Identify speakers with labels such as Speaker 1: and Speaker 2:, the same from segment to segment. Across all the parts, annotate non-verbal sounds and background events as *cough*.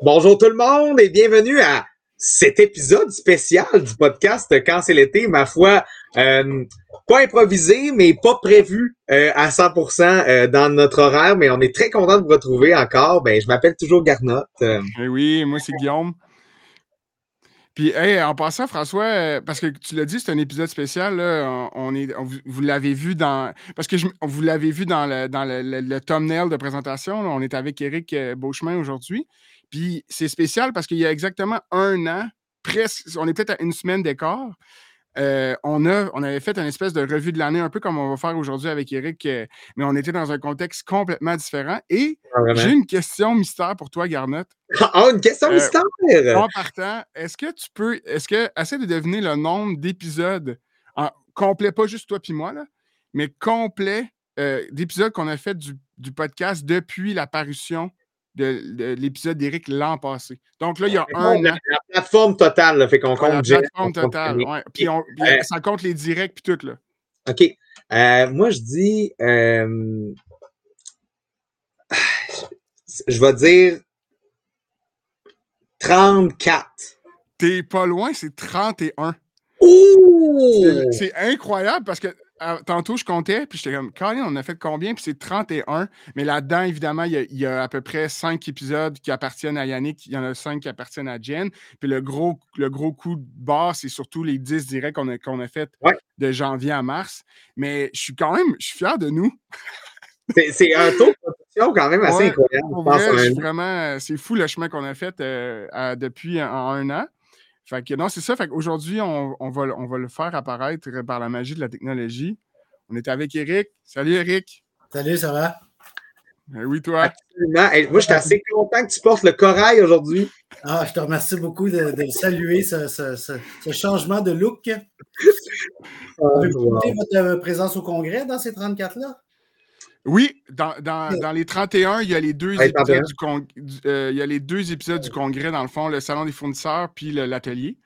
Speaker 1: Bonjour tout le monde et bienvenue à cet épisode spécial du podcast Quand c'est l'été, ma foi, euh, pas improvisé, mais pas prévu euh, à 100% euh, dans notre horaire, mais on est très content de vous retrouver encore. Ben, je m'appelle toujours Garnotte.
Speaker 2: Eh oui, moi c'est Guillaume. Puis, en passant, François, parce que tu l'as dit, c'est un épisode spécial. Vous l'avez vu dans. Vous l'avez vu dans le, dans le, thumbnail de présentation. on est avec Eric Beauchemin aujourd'hui. Puis c'est spécial parce qu'il y a exactement un an, presque, on est peut-être à une semaine d'écart. Euh, on, a, on avait fait une espèce de revue de l'année, un peu comme on va faire aujourd'hui avec Eric, euh, mais on était dans un contexte complètement différent. Et ah, j'ai une question mystère pour toi, Garnotte. *laughs*
Speaker 1: Ah, une question euh, mystère!
Speaker 2: En partant, est-ce que tu peux, est-ce que, essaie de deviner le nombre d'épisodes, complet, pas juste toi puis moi, là, mais complet d'épisodes qu'on a fait du, du podcast depuis la parution de, l'épisode d'Éric l'an passé. Donc là, il y a un. La,
Speaker 1: plateforme totale, là, fait qu'on compte.
Speaker 2: La plateforme totale, oui. Puis, on, euh, ça compte les directs puis tout, là.
Speaker 1: OK. Euh, moi, je dis. Euh, je vais dire 34.
Speaker 2: T'es pas loin, c'est 31.
Speaker 1: Ouh!
Speaker 2: C'est incroyable parce que tantôt, je comptais, puis j'étais comme, Colin, on a fait combien? Puis c'est 31. Mais là-dedans, évidemment, il y, a, à peu près 5 épisodes qui appartiennent à Yannick. Il y en a 5 qui appartiennent à Jen. Puis le gros, le gros coup de barre, c'est surtout les 10 directs qu'on a, qu'on a fait de janvier à mars. Mais je suis quand même, je suis fier de nous.
Speaker 1: c'est un taux de production quand même assez incroyable.
Speaker 2: vraiment, c'est fou le chemin qu'on a fait euh, depuis un an. Fait que non, c'est ça. Fait qu'aujourd'hui, on, va, on va le faire apparaître par la magie de la technologie. On est avec Eric. Salut Eric.
Speaker 3: Salut, ça va?
Speaker 2: Ben oui, toi.
Speaker 1: Absolument. moi, je suis assez content que tu portes le corail aujourd'hui.
Speaker 3: Ah, je te remercie beaucoup de, saluer ce, changement de look. Vous avez votre présence au congrès dans ces 34-là?
Speaker 2: Oui, dans, les 31, il y a les deux épisodes du, euh, il y a les deux épisodes du congrès, dans le fond, le salon des fournisseurs puis l'atelier.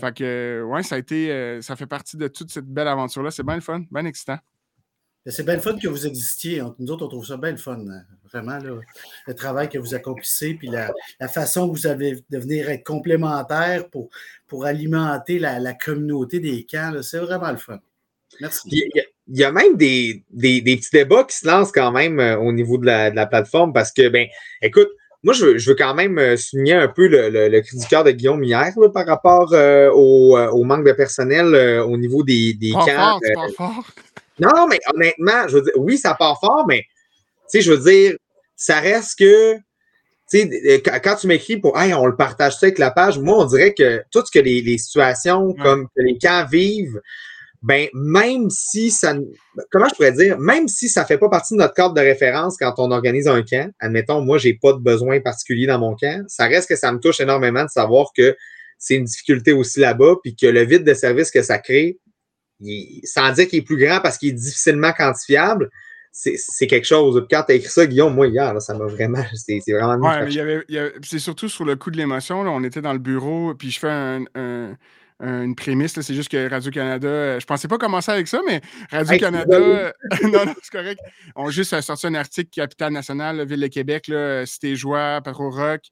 Speaker 2: Fait que ouais, ça a été euh, ça fait partie de toute cette belle aventure-là. C'est bien le fun, bien excitant.
Speaker 3: C'est bien le fun que vous existiez. Nous autres, on trouve ça bien le fun. Hein. Vraiment, le travail que vous accomplissez, puis la, façon que vous avez de venir être complémentaire pour, pour alimenter la, communauté des camps, c'est vraiment le fun. Merci
Speaker 1: il y a même des, des, petits débats qui se lancent quand même euh, au niveau de la, de la, plateforme parce que, ben, écoute, moi, je veux, je veux quand même euh, souligner un peu le, le, cri du cœur de Guillaume hier par rapport euh, au, au, manque de personnel au niveau des, des
Speaker 2: camps. Fort, fort. *laughs*
Speaker 1: Non, mais honnêtement, je veux dire, oui, ça part fort, mais tu sais, je veux dire, ça reste que tu sais, quand tu m'écris pour Hey, on le partage ça avec la page, moi, on dirait que tout ce que les, les situations comme que les camps vivent, ben même si ça, comment je pourrais dire, même si ça fait pas partie de notre cadre de référence quand on organise un camp, admettons, moi j'ai pas de besoin particulier dans mon camp, ça reste que ça me touche énormément de savoir que c'est une difficulté aussi là-bas, puis que le vide de service que ça crée, sans dire qu'il est plus grand parce qu'il est difficilement quantifiable, c'est quelque chose. Quand tu as écrit ça, Guillaume, moi, hier, ça m'a vraiment. *laughs* C'est vraiment.
Speaker 2: Ouais, c'est surtout sur le coup de l'émotion. On était dans le bureau, puis je fais un, une prémisse. C'est juste que Radio-Canada, euh, je pensais pas commencer avec ça, mais Radio-Canada, *laughs* non, non, c'est correct. On juste euh, sorti un article Capital National, Ville de Québec, là, Cité Joie, Patro Rock,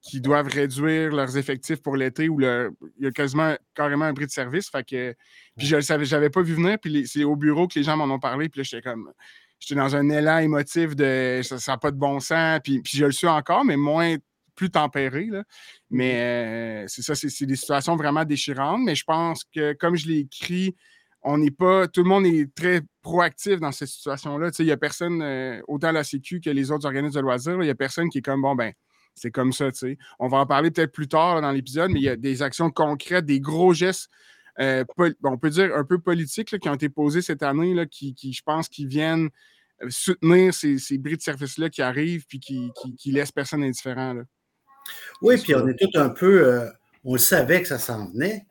Speaker 2: qui doivent réduire leurs effectifs pour l'été où il y a quasiment carrément un bris de service. Fait que, puis je le savais, j'avais pas vu venir, puis c'est au bureau que les gens m'en ont parlé, puis là, j'étais comme. J'étais dans un élan émotif de ça n'a pas de bon sens, puis, puis je le suis encore, mais moins plus tempéré. Là. Mais mmh euh, c'est ça, c'est des situations vraiment déchirantes. Mais je pense que, comme je l'ai écrit, on n'est pas. Tout le monde est très proactif dans cette situation-là. Il n'y a personne, euh, autant la Sécu que les autres organismes de loisirs, il n'y a personne qui est comme bon ben. C'est comme ça, tu sais. On va en parler peut-être plus tard dans l'épisode, mais il y a des actions concrètes, des gros gestes euh, on peut dire un peu politiques qui ont été posés cette année, là, qui, je pense, qui viennent soutenir ces, ces bris de service-là qui arrivent puis qui, qui, laissent personne indifférent. Là.
Speaker 3: Oui, puis on est tout un peu. Euh, on le savait que ça s'en venait.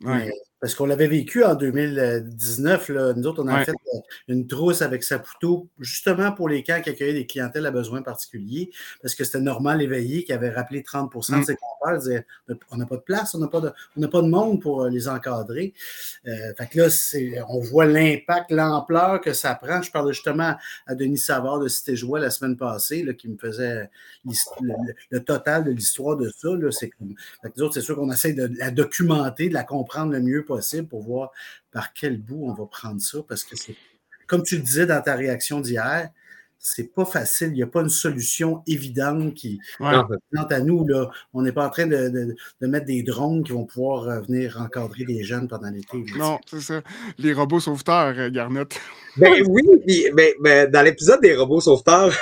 Speaker 3: Mais Parce qu'on l'avait vécu en 2019. Là. Nous autres, on a fait euh, une trousse avec Saputo, justement pour les camps qui accueillaient des clientèles à besoins particuliers, parce que c'était normal éveillé qui avait rappelé 30 de mm. ses compères, disaient On n'a pas de place, on n'a pas, de, pas de monde pour euh, les encadrer. Euh, fait que là, on voit l'impact, l'ampleur que ça prend. Je parlais justement à Denis Savard de Cité Joie la semaine passée, là, qui me faisait le, total de l'histoire de ça. C'est c'est sûr qu'on essaie de la documenter, de la comprendre le mieux possible pour voir par quel bout on va prendre ça. Parce que c'est, comme tu le disais dans ta réaction d'hier, c'est pas facile. Il n'y a pas une solution évidente qui ouais. à nous. Là. On n'est pas en train de, mettre des drones qui vont pouvoir euh, venir encadrer des jeunes pendant l'été.
Speaker 2: Non, c'est ça. Les robots sauveteurs, euh, Garnet.
Speaker 1: Ben oui, ben, ben, dans l'épisode des robots sauveteurs,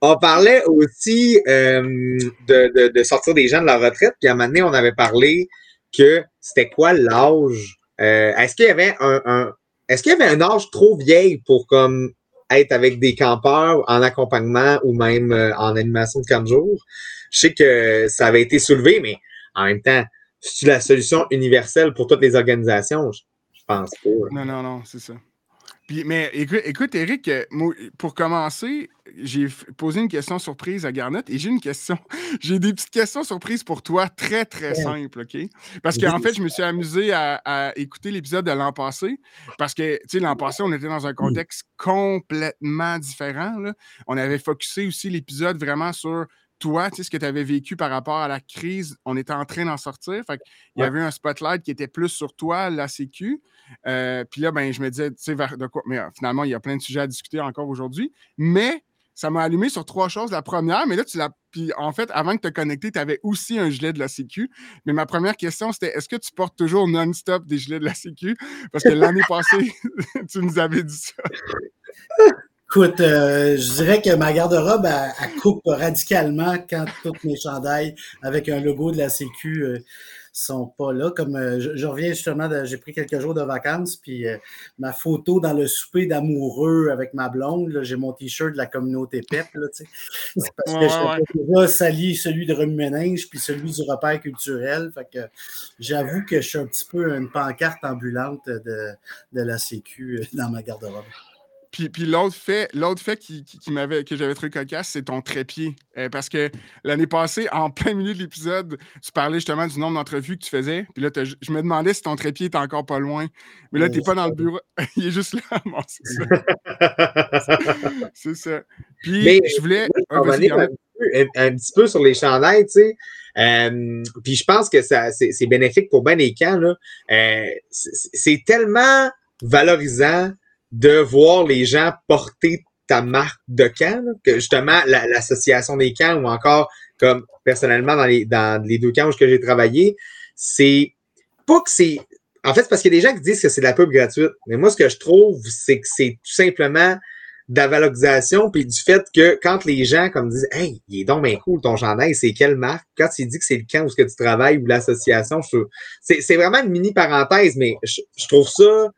Speaker 1: on, parlait, aussi euh, de, sortir des gens de la retraite. Puis à un moment donné, on avait parlé que c'était quoi l'âge? Euh, est-ce qu'il y avait un, est-ce qu'il y avait un âge trop vieil pour comme être avec des campeurs en accompagnement ou même euh, en animation de 4 jours? Je sais que ça avait été soulevé, mais en même temps, c'est la solution universelle pour toutes les organisations? Je pense pas.
Speaker 2: Non, non, non, c'est ça mais écoute, écoute, Eric, euh, pour commencer, j'ai posé une question surprise à Garnet et j'ai une question. *laughs* J'ai des petites questions surprises pour toi, très, très simples, OK? Parce qu'en fait, je me suis amusé à, écouter l'épisode de l'an passé parce que, tu sais, l'an passé, on était dans un contexte complètement différent. On avait focusé aussi l'épisode vraiment sur toi, tu sais, ce que tu avais vécu par rapport à la crise, on était en train d'en sortir. Fait il y avait un spotlight qui était plus sur toi, la Sécu. Euh, puis là, ben, je me disais, tu sais, de quoi. Mais euh, finalement, il y a plein de sujets à discuter encore aujourd'hui. Mais ça m'a allumé sur trois choses. La première, mais là, tu l'as. Puis en fait, avant de te connecter, tu avais aussi un gilet de la Sécu. Mais ma première question, c'était est-ce que tu portes toujours non-stop des gilets de la Sécu? Parce que l'année passée, *laughs* tu nous avais dit ça.
Speaker 3: Écoute, euh, je dirais que ma garde-robe, elle, coupe radicalement quand toutes mes chandails avec un logo de la Sécu euh, sont pas là. Comme euh, je, reviens justement, j'ai pris quelques jours de vacances, puis ma photo dans le souper d'amoureux avec ma blonde, j'ai mon t-shirt de la communauté PEP. Là, c'est parce que je déjà sali celui de Remue-Ménage, puis celui du repère culturel. Fait que j'avoue que je suis un petit peu une pancarte ambulante de, de la Sécu dans ma garde-robe.
Speaker 2: Puis, puis l'autre fait, l'autre fait qui, qui, m'avait, que j'avais trouvé cocasse, c'est ton trépied. Euh, parce que l'année passée, en *laughs* plein milieu de l'épisode, tu parlais justement du nombre d'entrevues que tu faisais. Puis là, je me demandais si ton trépied était encore pas loin. Mais là, tu n'es pas dans le bureau. *laughs* Il est juste là. *laughs* c'est ça. c'est ça. Puis je voulais.
Speaker 1: un, petit peu sur les chandails, tu sais. Euh, puis je pense que ça, c'est, bénéfique pour ben les camps. Là. Euh, c'est tellement valorisant de voir les gens porter ta marque de camp, que justement l'association des camps ou encore comme personnellement dans les, dans les deux camps où j'ai travaillé, c'est pas que c'est. En fait, c'est parce qu'il y a des gens qui disent que c'est de la pub gratuite. Mais moi, ce que je trouve, c'est que c'est tout simplement de la valorisation, puis du fait que quand les gens comme disent Hey, il est donc bien cool ton chandail, c'est quelle marque? Quand tu dis que c'est le camp où ce que tu travailles ou l'association, c'est vraiment une mini parenthèse, mais je trouve ça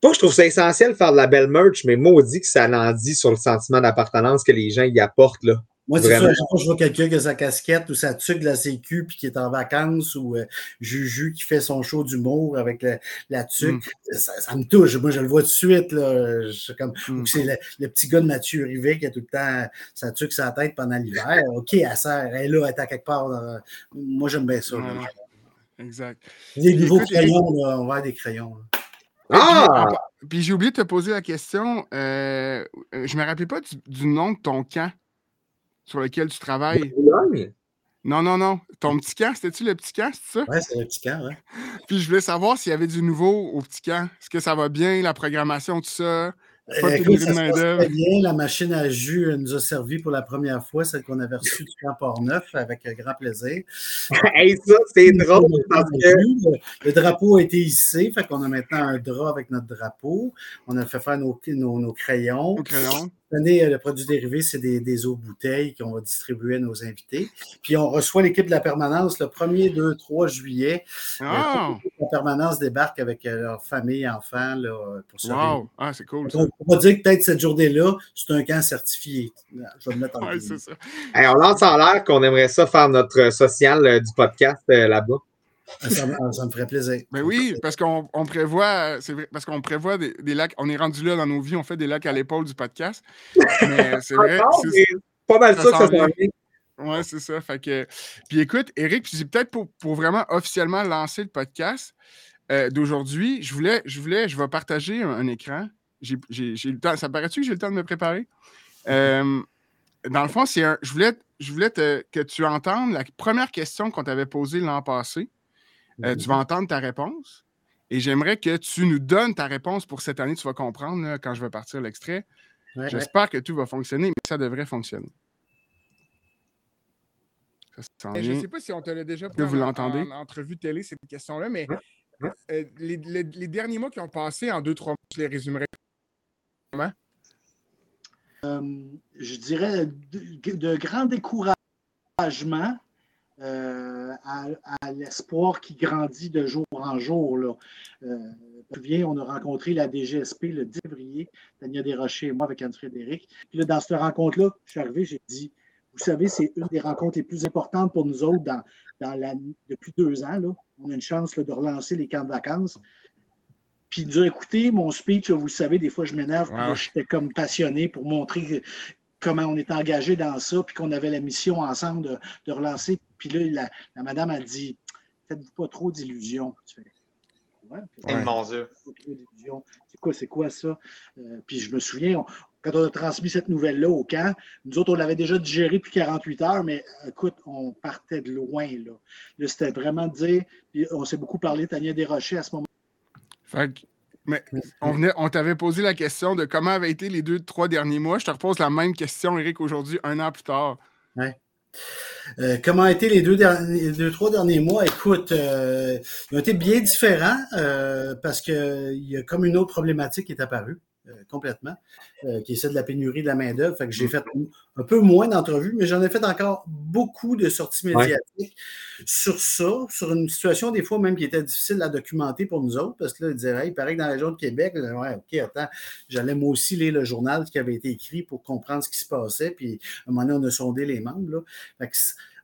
Speaker 1: pas je trouve ça essentiel de faire de la belle merch, mais maudit que ça en dit sur le sentiment d'appartenance que les gens y apportent. Là.
Speaker 3: Moi, c'est ça, je vois quelqu'un qui a sa casquette ou sa tuque de la sécu puis qui est en vacances ou euh, Juju qui fait son show d'humour avec la, la tuque. Hmm. Ça, me touche. Moi, je le vois tout de suite. Là. comme, hmm. C'est le, petit gars de Mathieu Rivet qui a tout le temps sa tuque la tête pendant l'hiver. *laughs* OK, elle sert, elle est là, elle est à quelque part. Moi, j'aime bien ça.
Speaker 2: Exact.
Speaker 3: Les nouveaux crayons, on va avoir des crayons.
Speaker 2: Ah! Puis, j'ai oublié de te poser la question. Euh, euh, je ne me rappelais pas du, nom de ton camp sur lequel tu travailles. Non, non, non. Ton petit camp, c'était-tu le petit camp, c'est ça?
Speaker 3: Oui, c'est le petit camp, oui.
Speaker 2: Puis je voulais savoir s'il y avait du nouveau au petit camp. Est-ce que ça va bien, la programmation, tout ça?
Speaker 3: Pas Écoute, ça se bien. La machine à jus nous a servi pour la première fois, celle qu'on avait reçue du camp Port-Neuf, avec grand plaisir. *laughs*
Speaker 1: hey, ça, c'est drôle parce
Speaker 3: que... Le drapeau a été hissé, fait qu'on a maintenant un drap avec notre drapeau. On a fait faire nos, nos crayons.
Speaker 2: Nos crayons.
Speaker 3: Euh, le produit dérivé, c'est des, eaux bouteilles qu'on va distribuer à nos invités. Puis on reçoit l'équipe de la permanence le 1er, 2, 3 juillet. Euh, oh. La permanence débarque avec euh, leur famille, enfants là,
Speaker 2: pour ça. Wow! Ah, c'est cool.
Speaker 3: on va dire que peut-être cette journée-là, c'est un camp certifié. Je vais me mettre en
Speaker 1: ouais, ça. on lance en l'air qu'on aimerait ça faire notre social du podcast là-bas.
Speaker 3: Ah, ça, me ferait plaisir.
Speaker 2: Ben oui, parce qu'on prévoit, c'est vrai, parce qu'on prévoit des, lacs. On est rendu là dans nos vies, on fait des lacs à l'épaule du podcast. Mais *laughs* c'est vrai. C'est
Speaker 1: pas mal ça, ça, ça
Speaker 2: Oui, c'est ça. Fait que... Puis écoute, Eric, c'est peut-être pour, pour, vraiment officiellement lancer le podcast euh, d'aujourd'hui, je voulais, je voulais, je vais partager un, écran. J'ai le temps. Ça paraît-tu que j'ai le temps de me préparer? Euh, dans le fond, c'est un. Je voulais, je voulais que tu entendes la première question qu'on t'avait posée l'an passé. Euh, tu vas entendre ta réponse. Et j'aimerais que tu nous donnes ta réponse pour cette année. Tu vas comprendre quand je vais partir l'extrait. J'espère que tout va fonctionner, mais ça devrait fonctionner. je ne sais pas si on te l'a déjà
Speaker 3: posé
Speaker 2: vous
Speaker 3: l'entendez.
Speaker 2: En, entrevue télé, cette question-là, mais euh, les, derniers mois qui ont passé en deux, trois mois, je les résumerai comment?
Speaker 3: Euh, je dirais de, de grands découragements euh, à, l'espoir qui grandit de jour en jour. Là. Euh, on a rencontré la DGSP le 10 février, Tania Desrochers et moi avec Anne-Frédéric. Puis là, dans cette rencontre-là, je suis arrivé, j'ai dit, vous savez, c'est une des rencontres les plus importantes pour nous autres dans, dans la, depuis deux ans. Là. On a une chance de relancer les camps de vacances. Puis nous a écouté mon speech, vous savez, des fois je m'énerve, j'étais comme passionné pour montrer comment on est engagé dans ça, puis qu'on avait la mission ensemble de, relancer. Puis là, la, madame a dit Faites-vous pas trop d'illusions. Tu fais
Speaker 1: ouais, Mon Dieu.
Speaker 3: C'est quoi, c'est quoi ça? Euh, puis je me souviens, quand on a transmis cette nouvelle-là au camp, nous autres, on l'avait déjà digéré depuis 48 heures, mais écoute, on partait de loin. Là, là c'était vraiment de dire, on s'est beaucoup parlé, Tania Desrochers, à ce moment.
Speaker 2: Mais on, on t'avait posé la question de comment avaient été les deux, trois derniers mois. Je te repose la même question, Eric, aujourd'hui, un an plus tard.
Speaker 3: Ouais. Euh, comment ont été les deux, derniers, deux, trois derniers mois? Écoute, euh, ils ont été bien différents euh, parce qu'il y a comme une autre problématique qui est apparue. Euh, complètement, euh, qui est celle de la pénurie de la main-d'œuvre. Fait que j'ai mm. fait un peu moins d'entrevues, mais j'en ai fait encore beaucoup de sorties médiatiques sur ça, sur une situation des fois même qui était difficile à documenter pour nous autres, parce que là, ils disaient, il paraît que dans la région de Québec, ouais, OK, attends, j'allais moi aussi lire le journal qui avait été écrit pour comprendre ce qui se passait, puis à un moment donné, on a sondé les membres. Là. Fait que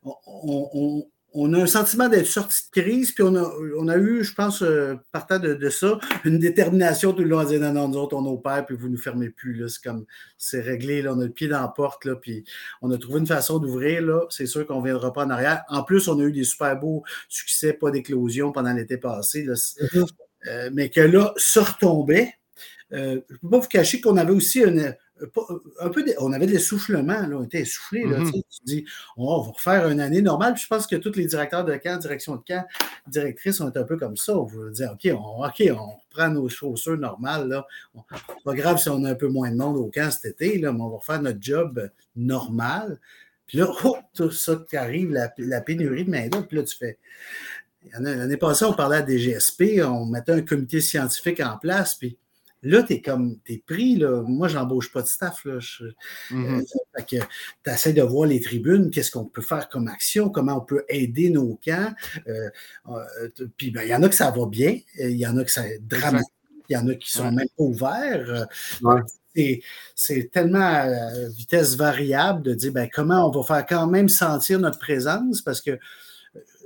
Speaker 3: on, on a un sentiment d'être sorti de crise, puis on a, on a eu, je pense, euh, partant de, ça, une détermination tout le long à dire non, non, nous autres, on opère, puis vous ne nous fermez plus. C'est comme, c'est réglé, là, on a le pied dans la porte, là, puis on a trouvé une façon d'ouvrir. Là, c'est sûr qu'on ne viendra pas en arrière. En plus, on a eu des super beaux succès, pas d'éclosion pendant l'été passé. Mm-hmm. Euh, mais que là, ça retombait. Euh, je ne peux pas vous cacher qu'on avait aussi une, un peu, on avait de l'essoufflement, on était essoufflés. Mm-hmm. Tu dis, on va refaire une année normale. je pense que tous les directeurs de camp, direction de camp, directrices sont un peu comme ça. On veut dire, OK, on, OK, on prend nos chaussures normales. Là. pas grave si on a un peu moins de monde au camp cet été, là, mais on va refaire notre job normal. Puis là, oh, tout ça qui arrive, la, pénurie de main-d'œuvre, puis là, tu fais. L'année passée, on parlait à des GSP, on mettait un comité scientifique en place, puis Là, tu es comme, tu es pris, là. Moi, j'embauche pas de staff, là. Mm-hmm. Euh, tu essaies de voir les tribunes, qu'est-ce qu'on peut faire comme action, comment on peut aider nos camps. Euh, euh, puis, ben, il y en a que ça va bien, il y en a que ça dramatique, il y en a qui sont même pas ouverts. C'est tellement à vitesse variable de dire ben, comment on va faire quand même sentir notre présence parce que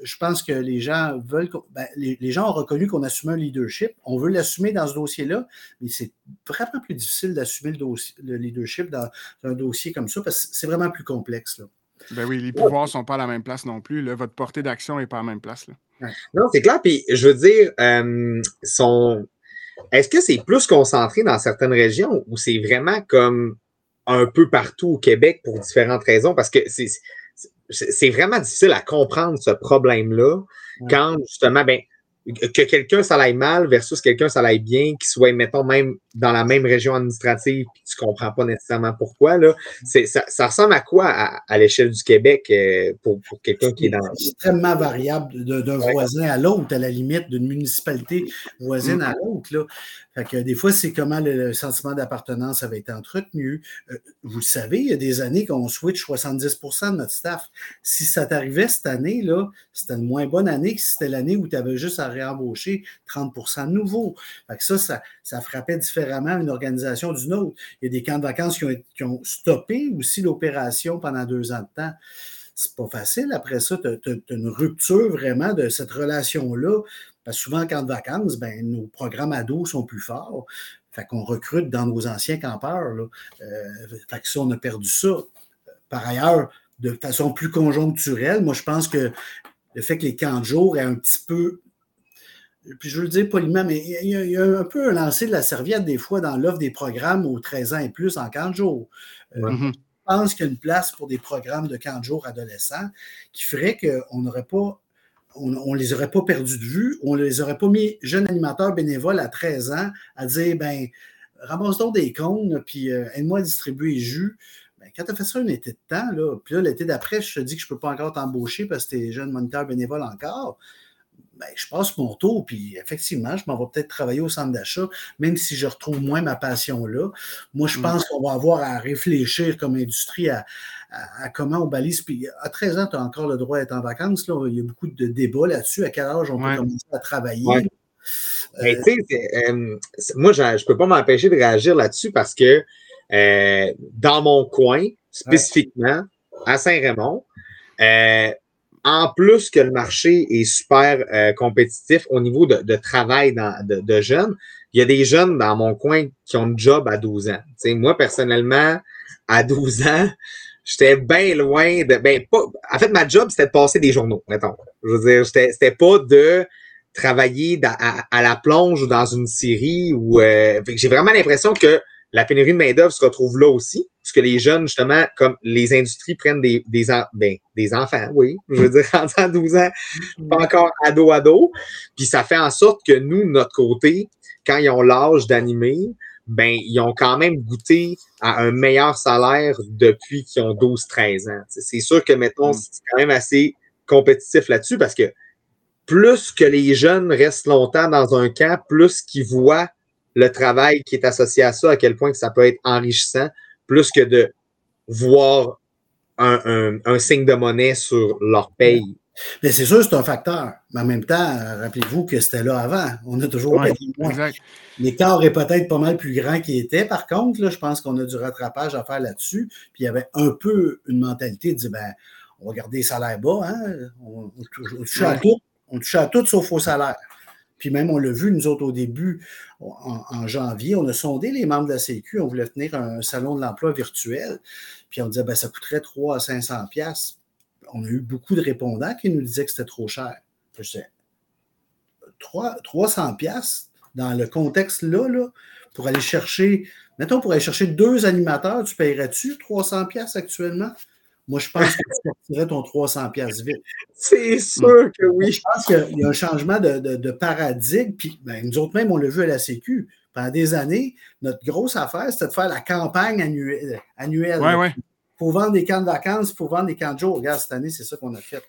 Speaker 3: je pense que les gens veulent. Ben, les, gens ont reconnu qu'on assumait un leadership. On veut l'assumer dans ce dossier-là, mais c'est vraiment plus difficile d'assumer le, leadership dans, un dossier comme ça parce que c'est vraiment plus complexe. Là.
Speaker 2: Ben oui, les pouvoirs ne sont pas à la même place non plus. Votre portée d'action n'est pas à la même place. Là.
Speaker 1: Non, c'est clair. Puis je veux dire, euh, est-ce que c'est plus concentré dans certaines régions ou c'est vraiment comme un peu partout au Québec pour différentes raisons? Parce que c'est c'est vraiment difficile à comprendre ce problème-là quand justement, ben, que quelqu'un ça aille mal versus quelqu'un ça aille bien, qui soit, mettons, même dans la même région administrative, puis tu comprends pas nécessairement pourquoi, là, ça, ça ressemble à quoi à, l'échelle du Québec euh, pour, pour quelqu'un qui est dans...
Speaker 3: C'est extrêmement variable d'un voisin à l'autre, à la limite, d'une municipalité voisine mm. à l'autre. Là. Fait que des fois, c'est comment le, sentiment d'appartenance avait été entretenu. Euh, vous le savez, il y a des années qu'on switch 70% de notre staff. Si ça t'arrivait cette année, là, c'était une moins bonne année que si c'était l'année où tu avais juste à réembaucher 30 de nouveaux. Fait que ça, ça, ça frappait différemment une organisation d'une autre. Il y a des camps de vacances qui ont, qui ont stoppé aussi l'opération pendant deux ans de temps c'est pas facile. Après ça, tu as, une rupture vraiment de cette relation-là. Parce que souvent, quand de vacances, ben, nos programmes ados sont plus forts. Fait qu'on recrute dans nos anciens campeurs. Là. Euh, fait que ça, on a perdu ça. Par ailleurs, de façon plus conjoncturelle, moi, je pense que le fait que les camps de jour aient un petit peu puis je veux le dire poliment, mais il y, a, un peu un lancer de la serviette des fois dans l'offre des programmes aux 13 ans et plus en camp de jour. Euh. Je pense qu'il y a une place pour des programmes de camp de jour adolescents qui ferait qu'on n'aurait pas on ne les aurait pas perdus de vue, on ne les aurait pas mis jeunes animateurs bénévoles à 13 ans à dire ben ramasse donc des cônes, puis euh, aide-moi à distribuer les jus. Ben, quand tu as fait ça un été de temps, là, puis là, l'été d'après, je te dis que je ne peux pas encore t'embaucher parce que tu es jeune moniteur bénévole encore, ben, je passe mon tour, puis effectivement, je m'en vais peut-être travailler au centre d'achat, même si je retrouve moins ma passion là. Moi, je mm. pense qu'on va avoir à réfléchir comme industrie à, comment on balise. Puis à 13 ans, tu as encore le droit d'être en vacances. Là. Il y a beaucoup de débats là-dessus. À quel âge on peut commencer à travailler?
Speaker 1: Euh, euh, moi, je ne peux pas m'empêcher de réagir là-dessus parce que euh, dans mon coin, spécifiquement, à Saint-Raymond, en plus que le marché est super euh, compétitif au niveau de, travail de, jeunes, il y a des jeunes dans mon coin qui ont un job à 12 ans. moi, personnellement, à 12 ans, j'étais bien loin de. Ben, pas, en fait, ma job, c'était de passer des journaux, mettons. Je veux dire, c'était pas de travailler à, la plonge ou dans une série. ou euh, J'ai vraiment l'impression que la pénurie de main-d'œuvre se retrouve là aussi, puisque les jeunes, justement, comme les industries prennent des, des, ben, des enfants, oui, je veux dire, *laughs* en 12 ans, pas encore ado-ado, puis ça fait en sorte que nous, de notre côté, quand ils ont l'âge d'animer, ben, ils ont quand même goûté à un meilleur salaire depuis qu'ils ont 12-13 ans. C'est sûr que, mettons, mm. c'est quand même assez compétitif là-dessus parce que plus que les jeunes restent longtemps dans un camp, plus qu'ils voient le travail qui est associé à ça, à quel point que ça peut être enrichissant, plus que de voir un, signe de monnaie sur leur paye.
Speaker 3: Mais c'est sûr, c'est un facteur. Mais en même temps, rappelez-vous que c'était là avant. On a toujours ouais, L'écart est peut-être pas mal plus grand qu'il était. Par contre, là, je pense qu'on a du rattrapage à faire là-dessus. Puis il y avait un peu une mentalité de dire ben, on va garder les salaires bas, hein? on, touche à tout, on touche à tout sauf au salaire. Puis même, on l'a vu, nous autres, au début, en, janvier, on a sondé les membres de la Sécu, on voulait tenir un salon de l'emploi virtuel. Puis on disait, ben, ça coûterait 300 à 500 pièces. On a eu beaucoup de répondants qui nous disaient que c'était trop cher. Je disais, 300 pièces dans le contexte-là, là, pour aller chercher, mettons, pour aller chercher deux animateurs, tu paierais-tu 300 pièces actuellement? Moi, je pense que tu sortirais ton 300 pièces vite.
Speaker 1: C'est sûr que oui.
Speaker 3: Je pense qu'il y a un changement de, paradigme. Puis, ben, nous autres même, on l'a vu à la Sécu. Pendant des années, notre grosse affaire, c'était de faire la campagne annuelle. annuelle.
Speaker 2: Ouais,
Speaker 3: Pour vendre des camps de vacances, pour vendre des camps de jour. Regarde, cette année, c'est ça qu'on a fait.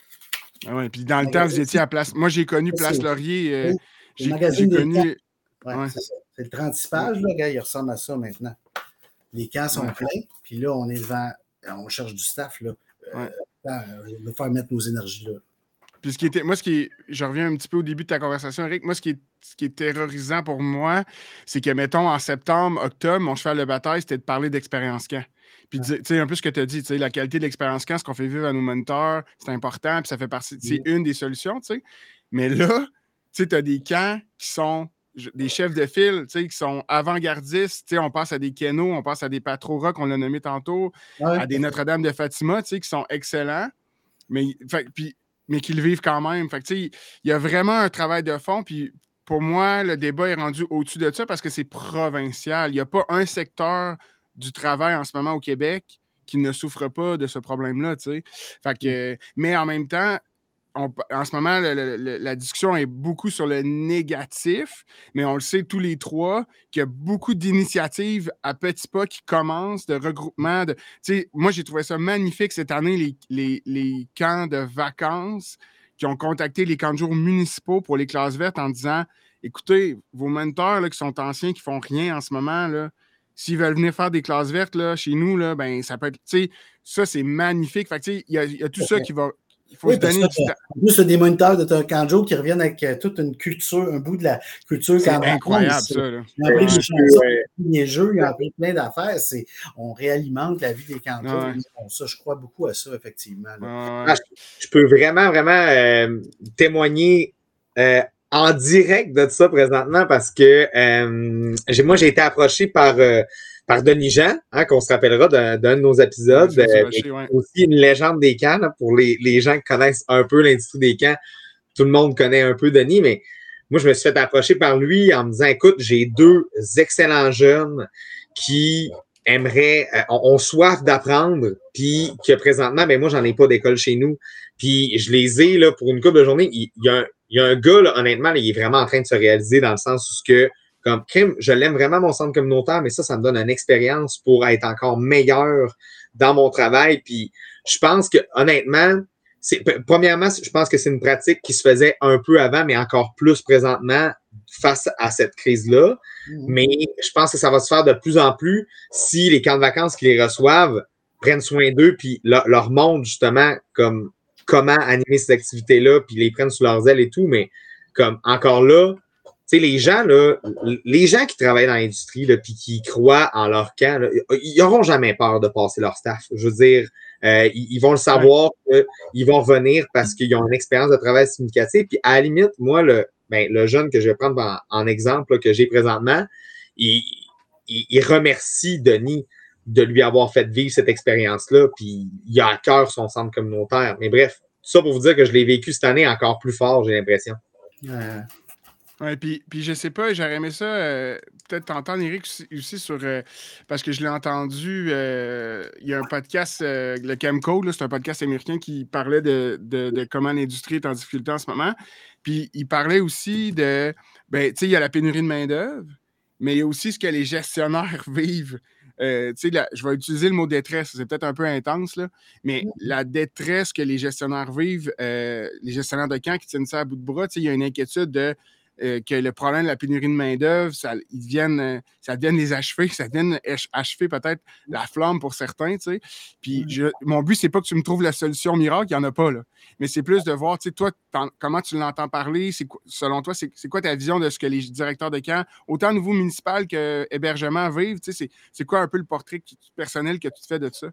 Speaker 2: Ah ouais, puis dans le temps, vous étiez à Place. Moi, j'ai connu Place Laurier. Euh, j'ai connu.
Speaker 3: C'est le 36 pages, là, regarde, il ressemble à ça maintenant. Les camps sont pleins, puis là, on est devant on cherche du staff, là. Euh, de faire mettre nos énergies là.
Speaker 2: Puis ce qui était, moi, ce qui je reviens un petit peu au début de ta conversation, Eric. Moi, ce qui est, ce qui est terrorisant pour moi, c'est que, mettons, en septembre, octobre, mon cheval de bataille, c'était de parler d'expérience camp. Puis, tu sais, un peu ce que tu as dit, tu sais, la qualité de l'expérience camp, ce qu'on fait vivre à nos moniteurs, c'est important, puis ça fait partie, c'est une des solutions, tu sais. Mais là, tu sais, tu as des camps qui sont des chefs de file qui sont avant-gardistes. On passe à des Keno, on passe à des Patrora qu'on a nommé tantôt, à des Notre-Dame de Fatima qui sont excellents, mais, puis, mais qui le vivent quand même. il y a vraiment un travail de fond. Puis pour moi, le débat est rendu au-dessus de ça parce que c'est provincial. Il n'y a pas un secteur du travail en ce moment au Québec qui ne souffre pas de ce problème-là. Fait mais en même temps, en ce moment, la discussion est beaucoup sur le négatif, mais on le sait tous les trois qu'il y a beaucoup d'initiatives à petits pas qui commencent, de regroupement. De, moi, j'ai trouvé ça magnifique cette année, les, camps de vacances qui ont contacté les camps de jour municipaux pour les classes vertes en disant écoutez, vos mentors là, qui sont anciens, qui font rien en ce moment, s'ils veulent venir faire des classes vertes là, chez nous, là, ben, ça peut être. Ça, c'est magnifique. il y, a tout ça qui va il faut se donner du temps.
Speaker 3: En plus, des moniteurs de ton Kanjo qui reviennent avec euh, toute une culture, un bout de la culture
Speaker 2: C'est incroyable, ça. Là.
Speaker 3: Ils ont appris des chansons, des jeux, ils ont appris plein d'affaires. On réalimente la vie des canteurs. ça, je crois beaucoup à ça, effectivement.
Speaker 1: Ah, je, peux vraiment, vraiment euh, témoigner euh, en direct de ça présentement parce que moi, j'ai été approché par par Denis Jean, hein, qu'on se rappellera d'un de nos épisodes. Euh, aussi une légende des camps, pour les, les, gens qui connaissent un peu l'industrie des camps. Tout le monde connaît un peu Denis, mais moi, je me suis fait approcher par lui en me disant, écoute, j'ai deux excellents jeunes qui aimeraient, euh, ont, soif d'apprendre, puis que présentement, ben, moi, j'en ai pas d'école chez nous. Puis je les ai là pour une couple de journée. Il, y, a un, il y a un gars, là, honnêtement, il est vraiment en train de se réaliser dans le sens où ce que comme crime, je l'aime vraiment mon centre communautaire, mais ça, ça me donne une expérience pour être encore meilleur dans mon travail. Puis je pense que honnêtement, c'est premièrement, je pense que c'est une pratique qui se faisait un peu avant, mais encore plus présentement face à cette crise-là. Mmh. Mais je pense que ça va se faire de plus en plus si les camps de vacances qui les reçoivent prennent soin d'eux, puis leur, leur montrent justement comme comment animer ces activités-là, puis les prennent sous leurs ailes et tout. Mais comme encore là, les gens, là, les gens qui travaillent dans l'industrie, puis qui croient en leur camp, ils n'auront jamais peur de passer leur staff. Je veux dire, euh, ils, vont le savoir qu'ils vont revenir parce qu'ils ont une expérience de travail significative. Puis à la limite, moi, le, ben, le jeune que je vais prendre en, exemple que j'ai présentement, il, il, remercie Denis de lui avoir fait vivre cette expérience-là, puis il a à cœur son centre communautaire. Mais bref, tout ça pour vous dire que je l'ai vécu cette année encore plus fort, j'ai l'impression.
Speaker 2: Oui, puis, puis je sais pas, j'aurais aimé ça, euh, peut-être t'entendre, Eric, aussi, sur. Euh, parce que je l'ai entendu, euh, il y a un podcast, le Chemcode, c'est un podcast américain qui parlait de, de, comment l'industrie est en difficulté en ce moment. Puis il parlait aussi de. Ben, tu sais, il y a la pénurie de main-d'œuvre, mais il y a aussi ce que les gestionnaires *laughs* vivent. Euh, je vais utiliser le mot détresse, c'est peut-être un peu intense, là, mais la détresse que les gestionnaires vivent, les gestionnaires de camp qui tiennent ça à bout de bras, il y a une inquiétude de euh, que le problème de la pénurie de main-d'œuvre, ça, euh, ça vienne les achever, *laughs* ça vienne achever peut-être la flamme pour certains. Tu sais. Puis mon but, c'est pas que tu me trouves la solution miracle, il n'y en a pas. Là. Mais c'est plus de voir, tu sais, toi, comment tu l'entends parler, selon toi, c'est quoi ta vision de ce que les directeurs de camp, autant au niveau municipal qu'hébergement, vivent? Tu sais, c'est quoi un peu le portrait personnel que tu te fais de ça?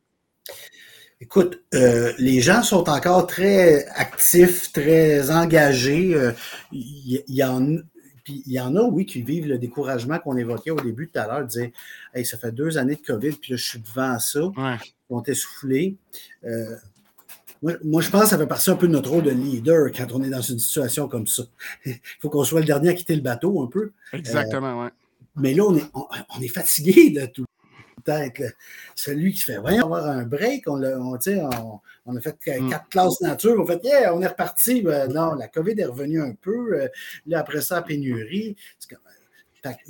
Speaker 3: Écoute, euh, les gens sont encore très actifs, très engagés. Euh, il y, en, il y en a, oui, qui vivent le découragement qu'on évoquait au début tout à l'heure, disaient Hey, ça fait deux années de COVID, puis là, je suis devant ça. Ouais. Ils ont essoufflé. Euh, moi, je pense que ça fait partie un peu de notre rôle de leader quand on est dans une situation comme ça. Il *laughs* faut qu'on soit le dernier à quitter le bateau un peu.
Speaker 2: Exactement, oui.
Speaker 3: Mais là, on est, on est fatigué de tout celui qui fait, voyons, avoir un break, on, on, on, a fait mm. quatre classes nature, on fait, yeah, on est reparti. Ben, non, la COVID est revenue un peu. Euh, là, après ça, pénurie.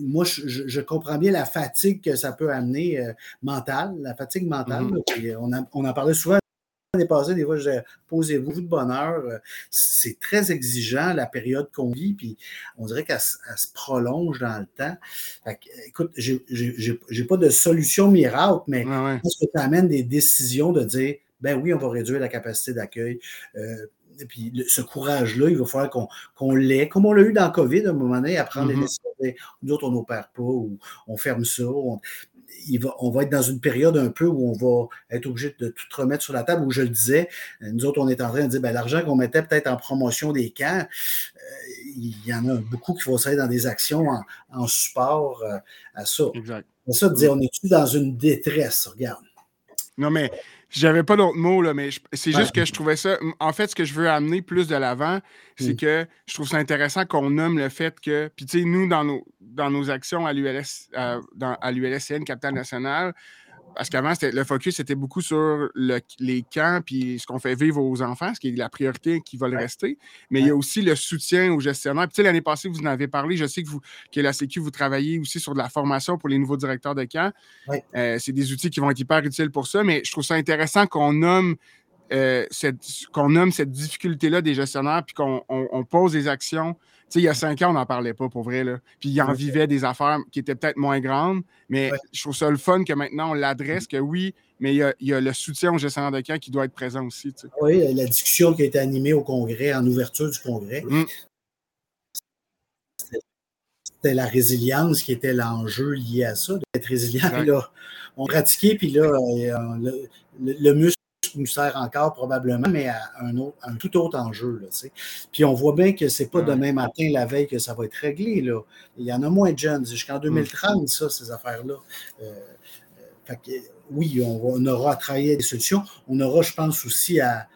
Speaker 3: moi, je, comprends bien la fatigue que ça peut amener euh, mentale, la fatigue mentale. Mm-hmm. on, on, en parlait souvent dépassé, des fois, je posez-vous de bonheur. Euh, c'est très exigeant, la période qu'on vit, puis on dirait qu'elle se prolonge dans le temps. Fait écoute, j'ai pas de solution miracle, mais je pense que ça amène des décisions de dire, ben oui, on va réduire la capacité d'accueil. Euh, et puis ce courage-là, il va falloir qu'on l'ait, comme on l'a eu dans le COVID à un moment donné, à prendre les mm-hmm. décisions. Nous autres, on n'opère pas ou on ferme ça on va être dans une période un peu où on va être obligé de tout remettre sur la table, où je le disais, nous autres, on est en train de dire, ben, l'argent qu'on mettait peut-être en promotion des camps, euh, il y en a beaucoup qui vont s'aider dans des actions en, support euh, à ça. Exact. ça, de dire, on est-tu dans une détresse, regarde.
Speaker 2: Non, mais j'avais pas d'autre mot, là, mais c'est juste que je trouvais ça. En fait, ce que je veux amener plus de l'avant, c'est mm. que je trouve ça intéressant qu'on nomme le fait que. Puis, tu sais, nous, dans nos, dans nos actions à l'ULS, euh, à l'ULSCN, Capital National, parce qu'avant, le focus était beaucoup sur les camps puis ce qu'on fait vivre aux enfants, ce qui est la priorité qui va le rester. Mais il y a aussi le soutien aux gestionnaires. Puis, l'année passée, vous en avez parlé. Je sais que, vous, que la Sécu, vous travaillez aussi sur de la formation pour les nouveaux directeurs de camps. Euh, c'est des outils qui vont être hyper utiles pour ça. Mais je trouve ça intéressant qu'on nomme euh, cette, qu'on nomme cette difficulté-là des gestionnaires, puis qu'on pose des actions sais, il y a cinq ans, on n'en parlait pas pour vrai. Là. Puis il en vivait des affaires qui étaient peut-être moins grandes, mais je trouve ça le fun que maintenant on l'adresse, que oui, mais il y, a, le soutien au gestionnaire de camp qui doit être présent aussi.
Speaker 3: Oui, la discussion qui a été animée au Congrès, en ouverture du Congrès. Mm. C'était la résilience qui était l'enjeu lié à ça, d'être résilient. Là, on pratiquait, puis là, euh, le, muscle nous sert encore probablement, mais à un, autre, un tout autre enjeu. Là, puis on voit bien que ce n'est pas demain matin, la veille, que ça va être réglé. Là. Il y en a moins de jeunes. Jusqu'en 2030, mm. ça, ces affaires-là. Euh, euh, oui, on, aura à travailler des solutions. On aura, je pense, aussi à,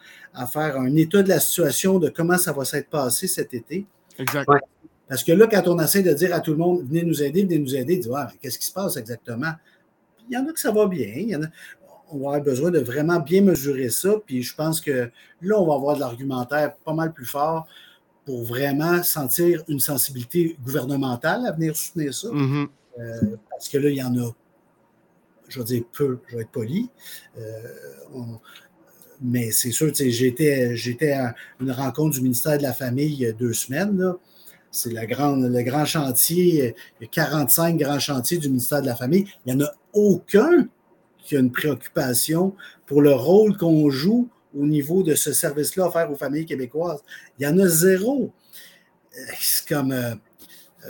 Speaker 3: faire un état de la situation de comment ça va s'être passé cet été.
Speaker 2: Exact.
Speaker 3: Parce que là, quand on essaie de dire à tout le monde, venez nous aider, venez nous aider, dire, qu'est-ce qui se passe exactement? Il y en a que ça va bien. Il y en a, on va avoir besoin de vraiment bien mesurer ça. Puis je pense que là, on va avoir de l'argumentaire pas mal plus fort pour vraiment sentir une sensibilité gouvernementale à venir soutenir ça.
Speaker 2: Mm-hmm.
Speaker 3: Euh, parce que là, il y en a je vais dire peu, je vais être poli. Euh, mais c'est sûr, j'étais à une rencontre du ministère de la Famille il y a deux semaines. C'est le grand chantier, il y a 45 grands chantiers du ministère de la Famille. Il n'y en a aucun qui a une préoccupation pour le rôle qu'on joue au niveau de ce service-là offert aux familles québécoises. Il y en a zéro. Euh, c'est comme. Euh,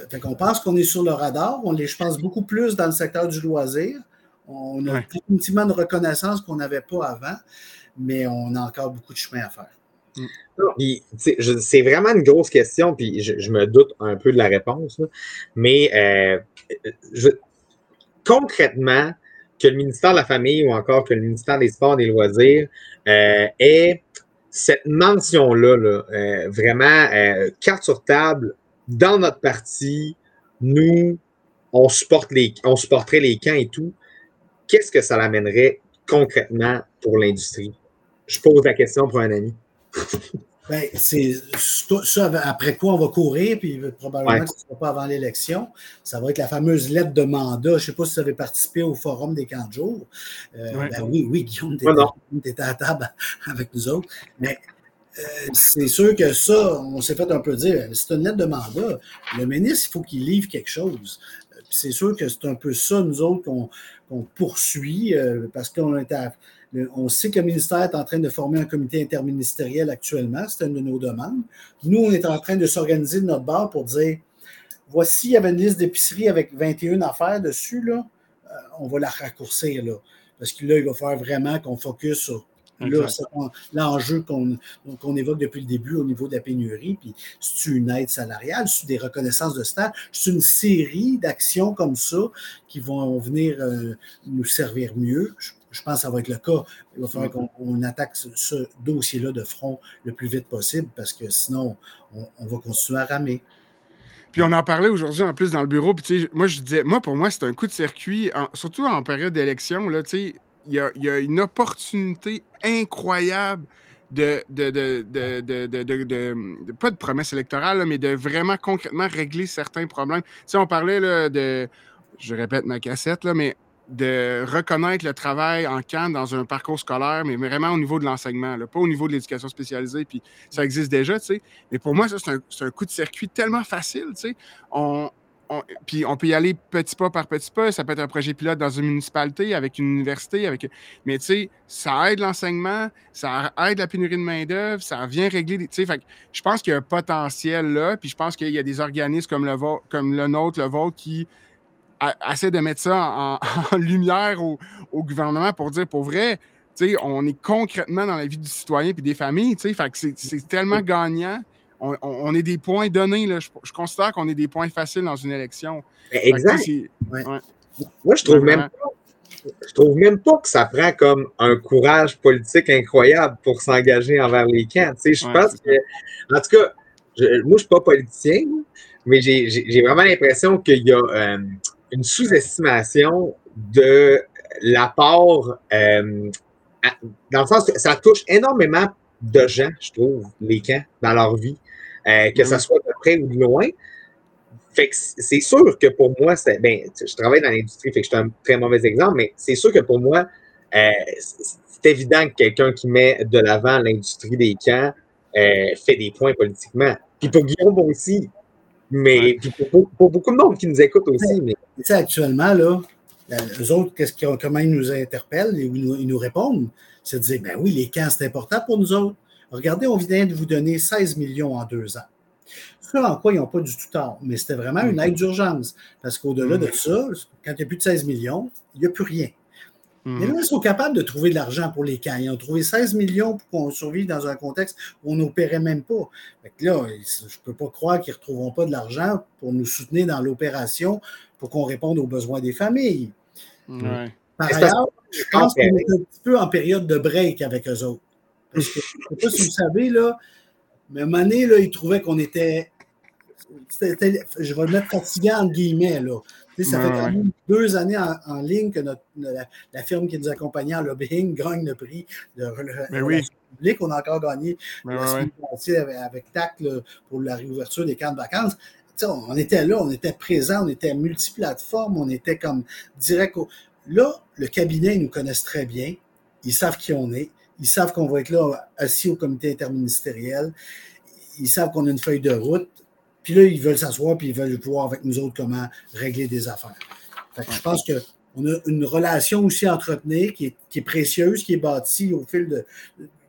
Speaker 3: fait qu'on pense qu'on est sur le radar. On est, je pense, beaucoup plus dans le secteur du loisir. On a définitivement une reconnaissance qu'on n'avait pas avant, mais on a encore beaucoup de chemin à faire.
Speaker 1: Mm. C'est vraiment une grosse question, puis je, me doute un peu de la réponse, mais euh, concrètement, que le ministère de la Famille ou encore que le ministère des Sports et des Loisirs euh, ait cette mention-là, euh, vraiment carte sur table, dans notre parti, nous, on, supporte les, on supporterait les camps et tout qu'est-ce que ça l'amènerait concrètement pour l'industrie? Je pose la question pour un ami. *laughs*
Speaker 3: Ben, c'est ça, après quoi on va courir, puis probablement que ce ne sera pas avant l'élection. Ça va être la fameuse lettre de mandat. Je ne sais pas si vous avez participé au forum des camps de jour. Euh, ben oui, oui, Guillaume, tu étais, *laughs* à table avec nous autres. Mais euh, c'est sûr que ça, on s'est fait un peu dire, c'est une lettre de mandat. Le ministre, il faut qu'il livre quelque chose. C'est sûr que c'est un peu ça, nous autres, qu'on on poursuit euh, parce qu'on on sait que le ministère est en train de former un comité interministériel actuellement. C'est une de nos demandes. Nous, on est en train de s'organiser de notre bord pour dire voici, il y avait une liste d'épicerie avec 21 affaires dessus, là. Euh, on va la raccourcir, là. Parce que là, il va falloir vraiment qu'on focus sur l'enjeu qu'on évoque depuis le début au niveau de la pénurie, puis c'est une aide salariale, c'est des reconnaissances de stage, c'est une série d'actions comme ça qui vont venir euh, nous servir mieux? Je, pense que ça va être le cas. Il va falloir qu'on attaque ce, dossier-là de front le plus vite possible parce que sinon, on, va continuer à ramer.
Speaker 2: Puis on en parlait aujourd'hui en plus dans le bureau. Puis moi, je disais, moi, pour moi, c'est un coup de circuit, surtout en période d'élection. Là, tu sais, il y a, une opportunité incroyable de, de, de, pas de promesse électorale, mais de vraiment concrètement régler certains problèmes. Si on parlait là, de, je répète ma cassette, là, mais de reconnaître le travail en camp dans un parcours scolaire, mais vraiment au niveau de l'enseignement, pas au niveau de l'éducation spécialisée, puis ça existe déjà, tu sais. Mais pour moi, ça, c'est un, un, coup de circuit tellement facile, tu sais. On, puis on peut y aller petit pas par petit pas. Ça peut être un projet pilote dans une municipalité, avec une université, avec. Mais tu sais, ça aide l'enseignement, ça aide la pénurie de main-d'œuvre, ça vient régler. Tu sais, fait je pense qu'il y a un potentiel là, puis je pense qu'il y a des organismes comme le, comme le nôtre, le vôtre, qui essaient de mettre ça en, *laughs* lumière au, gouvernement pour dire, pour vrai, on est concrètement dans la vie du citoyen puis des familles, fait que c'est tellement gagnant on, est des points donnés. Là. Je, considère qu'on est des points faciles dans une élection.
Speaker 1: Exact. Moi, je trouve même pas. Je trouve même pas que ça prend comme un courage politique incroyable pour s'engager envers les camps. je pense que, en tout cas, moi, je ne suis pas politicien, mais j'ai vraiment l'impression qu'il y a euh, une sous-estimation de l'apport, euh, dans le sens que ça touche énormément de gens, je trouve, les camps, dans leur vie. Euh, que ce soit de près ou de loin. Fait que c'est sûr que pour moi, c'est, ben, je travaille dans l'industrie, fait que je suis un très mauvais exemple, mais c'est sûr que pour moi, euh, c'est évident que quelqu'un qui met de l'avant l'industrie des camps euh, fait des points politiquement. Puis pour Guillaume aussi, mais pour, beaucoup de monde qui nous écoute aussi. Mais...
Speaker 3: actuellement, là, les autres, qu'est-ce comment ils nous interpellent et ils nous, répondent? C'est de dire, ben oui, les camps, c'est important pour nous autres. Regardez, on vient de vous donner 16 millions en deux ans. Ça, en quoi ils n'ont pas du tout tort, mais c'était vraiment une aide d'urgence. Parce qu'au-delà de ça, quand il n'y a plus de 16 millions, il n'y a plus rien. Mais là, ils sont capables de trouver de l'argent pour les camps. Ils ont trouvé 16 millions pour qu'on survive dans un contexte où on n'opérait même pas. là, je ne peux pas croire qu'ils ne retrouveront pas de l'argent pour nous soutenir dans l'opération pour qu'on réponde aux besoins des familles. Par ailleurs, je pense qu'on est un petit peu en période de break avec eux autres. Parce que, je ne sais pas si vous savez, là, mais à un moment donné, là, ils trouvaient qu'on était, Je vais le mettre fatiguant en guillemets. Là. Ça fait quand même deux années en, ligne que notre, la, firme qui nous accompagnait en lobbying gagne le prix de
Speaker 2: relations
Speaker 3: publiques. On a encore gagné la semaine avec, avec TAC pour la réouverture des camps de vacances on était là, on était présent, on était multiplateforme, on était comme direct. Là, le cabinet, ils nous connaissent très bien. Ils savent qui on est. Ils savent qu'on va être là assis au comité interministériel. Ils savent qu'on a une feuille de route. Puis là, ils veulent s'asseoir puis ils veulent voir avec nous autres comment régler des affaires. je pense qu'on a une relation aussi à entretenir qui est, qui est, précieuse, qui est bâtie au fil de,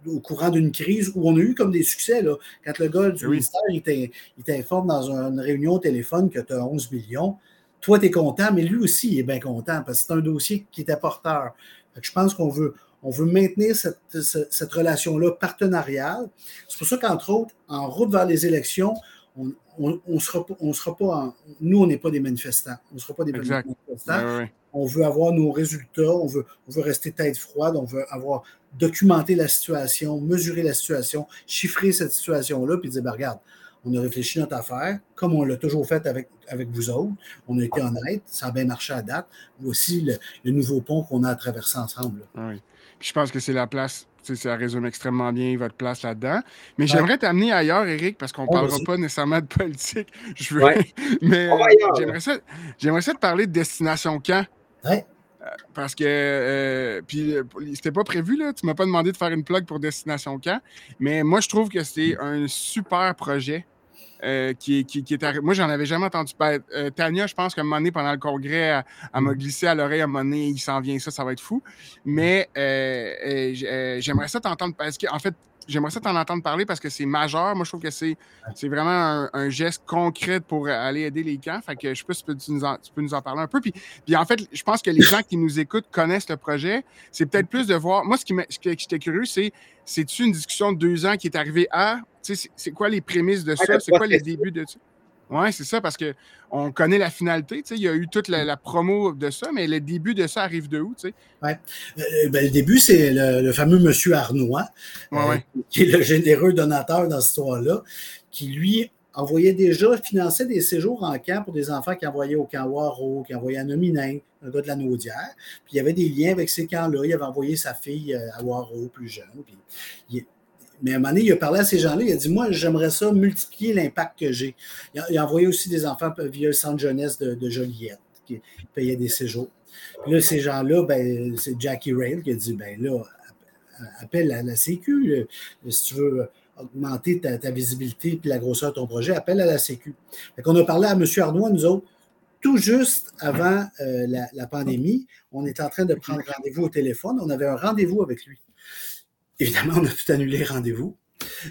Speaker 3: au courant d'une crise où on a eu comme des succès. Là. Quand le gars du ministère il t'informe dans une réunion au téléphone que tu as 11 millions, toi, tu es content, mais lui aussi, il est bien content parce que c'est un dossier qui était porteur. je pense qu'on veut, on veut maintenir cette, cette, relation-là partenariale. C'est pour ça qu'entre autres, en route vers les élections, on ne sera, on sera pas, nous, on n'est pas des manifestants. On ne sera pas des manifestants. On veut avoir nos résultats, on veut, on veut rester tête froide, on veut avoir documenté la situation, mesurer la situation, chiffrer cette situation-là, puis dire, ben, regarde, on a réfléchi notre affaire, comme on l'a toujours fait avec, avec vous autres. On a été honnête, ça a bien marché à date. Voici le, nouveau pont qu'on a à traverser ensemble.
Speaker 2: Oui. je pense que c'est la place ça résume extrêmement bien votre place là-dedans. Mais j'aimerais t'amener ailleurs, Eric, parce qu'on ne parlera pas nécessairement de politique. *laughs* Je veux... *laughs* Mais euh, j'aimerais ça, ça te parler de Destination Camp.
Speaker 3: Euh,
Speaker 2: parce que, euh, puis, c'était pas prévu, là. Tu m'as pas demandé de faire une plug pour Destination Camp. Mais moi, je trouve que c'est un super projet. Euh, qui, qui, qui, est arrivé. Moi, j'en avais jamais entendu parler. Euh, Tania, je pense qu'à un moment donné, pendant le congrès, elle, m'a mm. glissé à l'oreille à un moment donné, il s'en vient ça, ça va être fou. Mais euh, j'aimerais ça t'entendre parce qu'en fait, j'aimerais ça t'en entendre parler parce que c'est majeur. Moi, je trouve que c'est, c'est vraiment un, geste concret pour aller aider les camps. Fait que je sais pas si tu peux, nous en, parler un peu. Puis, puis en fait, je pense que les gens qui nous écoutent connaissent le projet. C'est peut-être plus de voir. Moi, ce qui, ce qui j'étais curieux, c'est c'est-tu une discussion de deux ans qui est arrivée à c'est quoi les prémices de ça? C'est quoi les débuts de ça? Oui, c'est ça, parce qu'on connaît la finalité. Il y a eu toute la, promo de ça, mais le début de ça arrive de où?
Speaker 3: Oui. Euh, ben, le début, c'est le, fameux monsieur Arnois, euh, qui est le généreux donateur dans cette histoire-là, qui lui envoyait déjà, finançait des séjours en camp pour des enfants qui envoyaient au camp Waro, qui envoyaient à Nominin, un gars de la Naudière. Puis il y avait des liens avec ces camps-là. Il avait envoyé sa fille euh, à Waro, plus jeune. Puis mais à un moment donné, il a parlé à ces gens-là, il a dit Moi, j'aimerais ça multiplier l'impact que j'ai. Il, a envoyé aussi des enfants via le centre jeunesse de, Joliette, qui payait des séjours. Puis là, ces gens-là, ben, c'est Jackie Rail qui a dit Ben là, appelle à la Sécu, si tu veux augmenter ta, visibilité et la grosseur de ton projet, appelle à la Sécu. Qu'on a parlé à M. Arnois, nous autres, tout juste avant euh, la, pandémie, on était en train de prendre rendez-vous au téléphone. On avait un rendez-vous avec lui. Évidemment, on a tout annulé rendez-vous.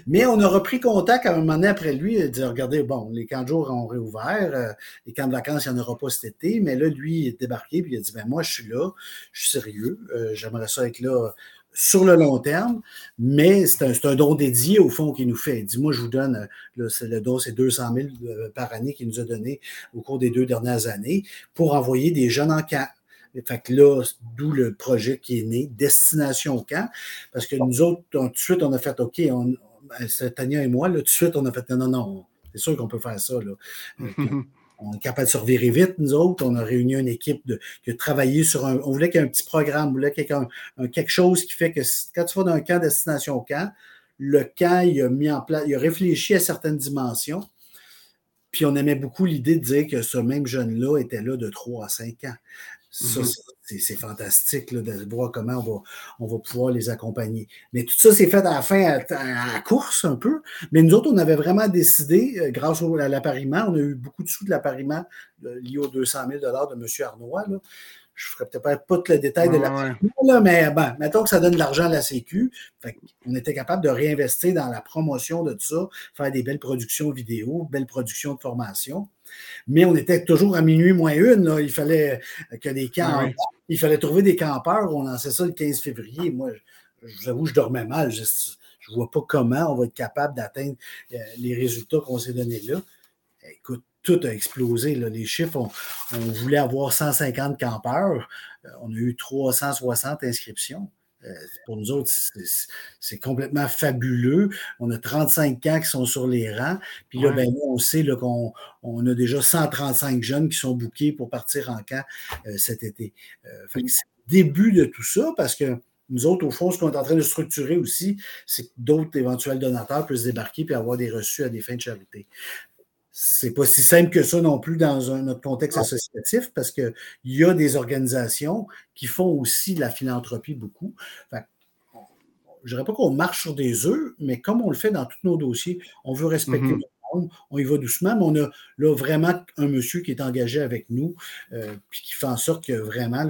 Speaker 3: Mais on a repris contact à un moment donné après lui et dit Regardez, bon, les camps de jour ont réouvert, euh, les camps de vacances, il n'y en aura pas cet été. Mais là, lui, il est débarqué et il a dit ben, Moi, je suis là, je suis sérieux, euh, j'aimerais ça être là sur le long terme, mais c'est un, don dédié au fond qu'il nous fait. Il dit Moi, je vous donne, le don, c'est 200 000 euh, par année qu'il nous a donné au cours des deux dernières années pour envoyer des jeunes en camp. Fait que là, d'où le projet qui est né, Destination Camp, parce que nous autres, tout de suite, on a fait OK, on, Tania et moi, là, tout de suite, on a fait non, non, non, c'est sûr qu'on peut faire ça. Là. *laughs* on est capable de se revirer vite, nous autres. On a réuni une équipe de, qui a travaillé sur un. On voulait qu'il y ait un petit programme, on voulait qu'il y ait un, quelque chose qui fait que quand tu vas dans un camp destination camp, le camp, il a mis en place, il a réfléchi à certaines dimensions. Puis on aimait beaucoup l'idée de dire que ce même jeune-là était là de 3 à 5 ans. Ça, mhm. c'est fantastique de voir comment on va, on va pouvoir les accompagner. Mais tout ça, c'est fait à la fin, à, la course un peu. Mais nous autres, on avait vraiment décidé, euh, grâce à l'appariement, on a eu beaucoup de sous de l'appariement lié aux 200 000 de M. Arnois. Je ne ferai peut-être pas tout le détail de la mais bon, mettons que ça donne de l'argent à la Sécu. on était capable de réinvestir dans la promotion de tout ça, faire des belles productions vidéo, belles productions de formation. Mais on était toujours à minuit moins une. Il fallait que des camps. Il fallait trouver des campeurs. On lançait ça le 15 février. Moi, j'avoue, je dormais mal. Je ne vois pas comment on va être capable d'atteindre euh, les résultats qu'on s'est donnés là. Écoute, tout a explosé. Les chiffres, on, voulait avoir 150 campeurs. Euh, on a eu 360 inscriptions. Euh, pour nous autres, c'est complètement fabuleux. On a 35 camps qui sont sur les rangs. Puis là, ben, on sait qu'on on a déjà 135 jeunes qui sont bookés pour partir en camp euh, cet été. c'est le début de tout ça parce que nous autres, au fond, ce qu'on est en train de structurer aussi, c'est que d'autres éventuels donateurs puissent débarquer et avoir des reçus à des fins de charité c'est pas si simple que ça non plus dans un, notre contexte associatif parce qu'il y a des organisations qui font aussi de la philanthropie beaucoup. je dirais pas qu'on marche sur des œufs, mais comme on le fait dans tous nos dossiers, on veut respecter mm-hmm. le monde, on y va doucement, mais on a là vraiment un monsieur qui est engagé avec nous, euh, puis qui fait en sorte que vraiment,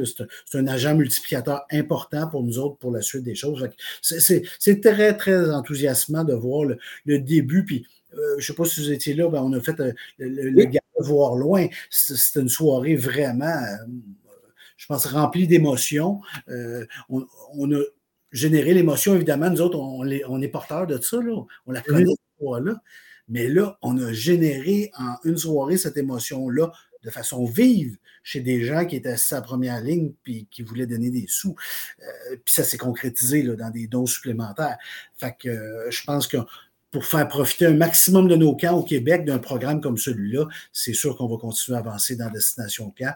Speaker 3: c'est un, agent multiplicateur important pour nous autres pour la suite des choses. C'est très, très enthousiasmant de voir le, le début, puis euh, je ne sais pas si vous étiez là, ben, on a fait euh, le, gars Voir Loin. C'était une soirée vraiment, euh, je pense, remplie d'émotions. On, a généré l'émotion, évidemment. Nous autres, on, est porteurs de ça. On la connaît, cette là Mais là, on a généré en une soirée cette émotion-là de façon vive chez des gens qui étaient assis à première ligne puis qui voulaient donner des sous. puis ça s'est concrétisé là, dans des dons supplémentaires. Fait que je pense que pour faire profiter un maximum de nos camps au Québec d'un programme comme celui-là, c'est sûr qu'on va continuer à avancer dans Destination Camp.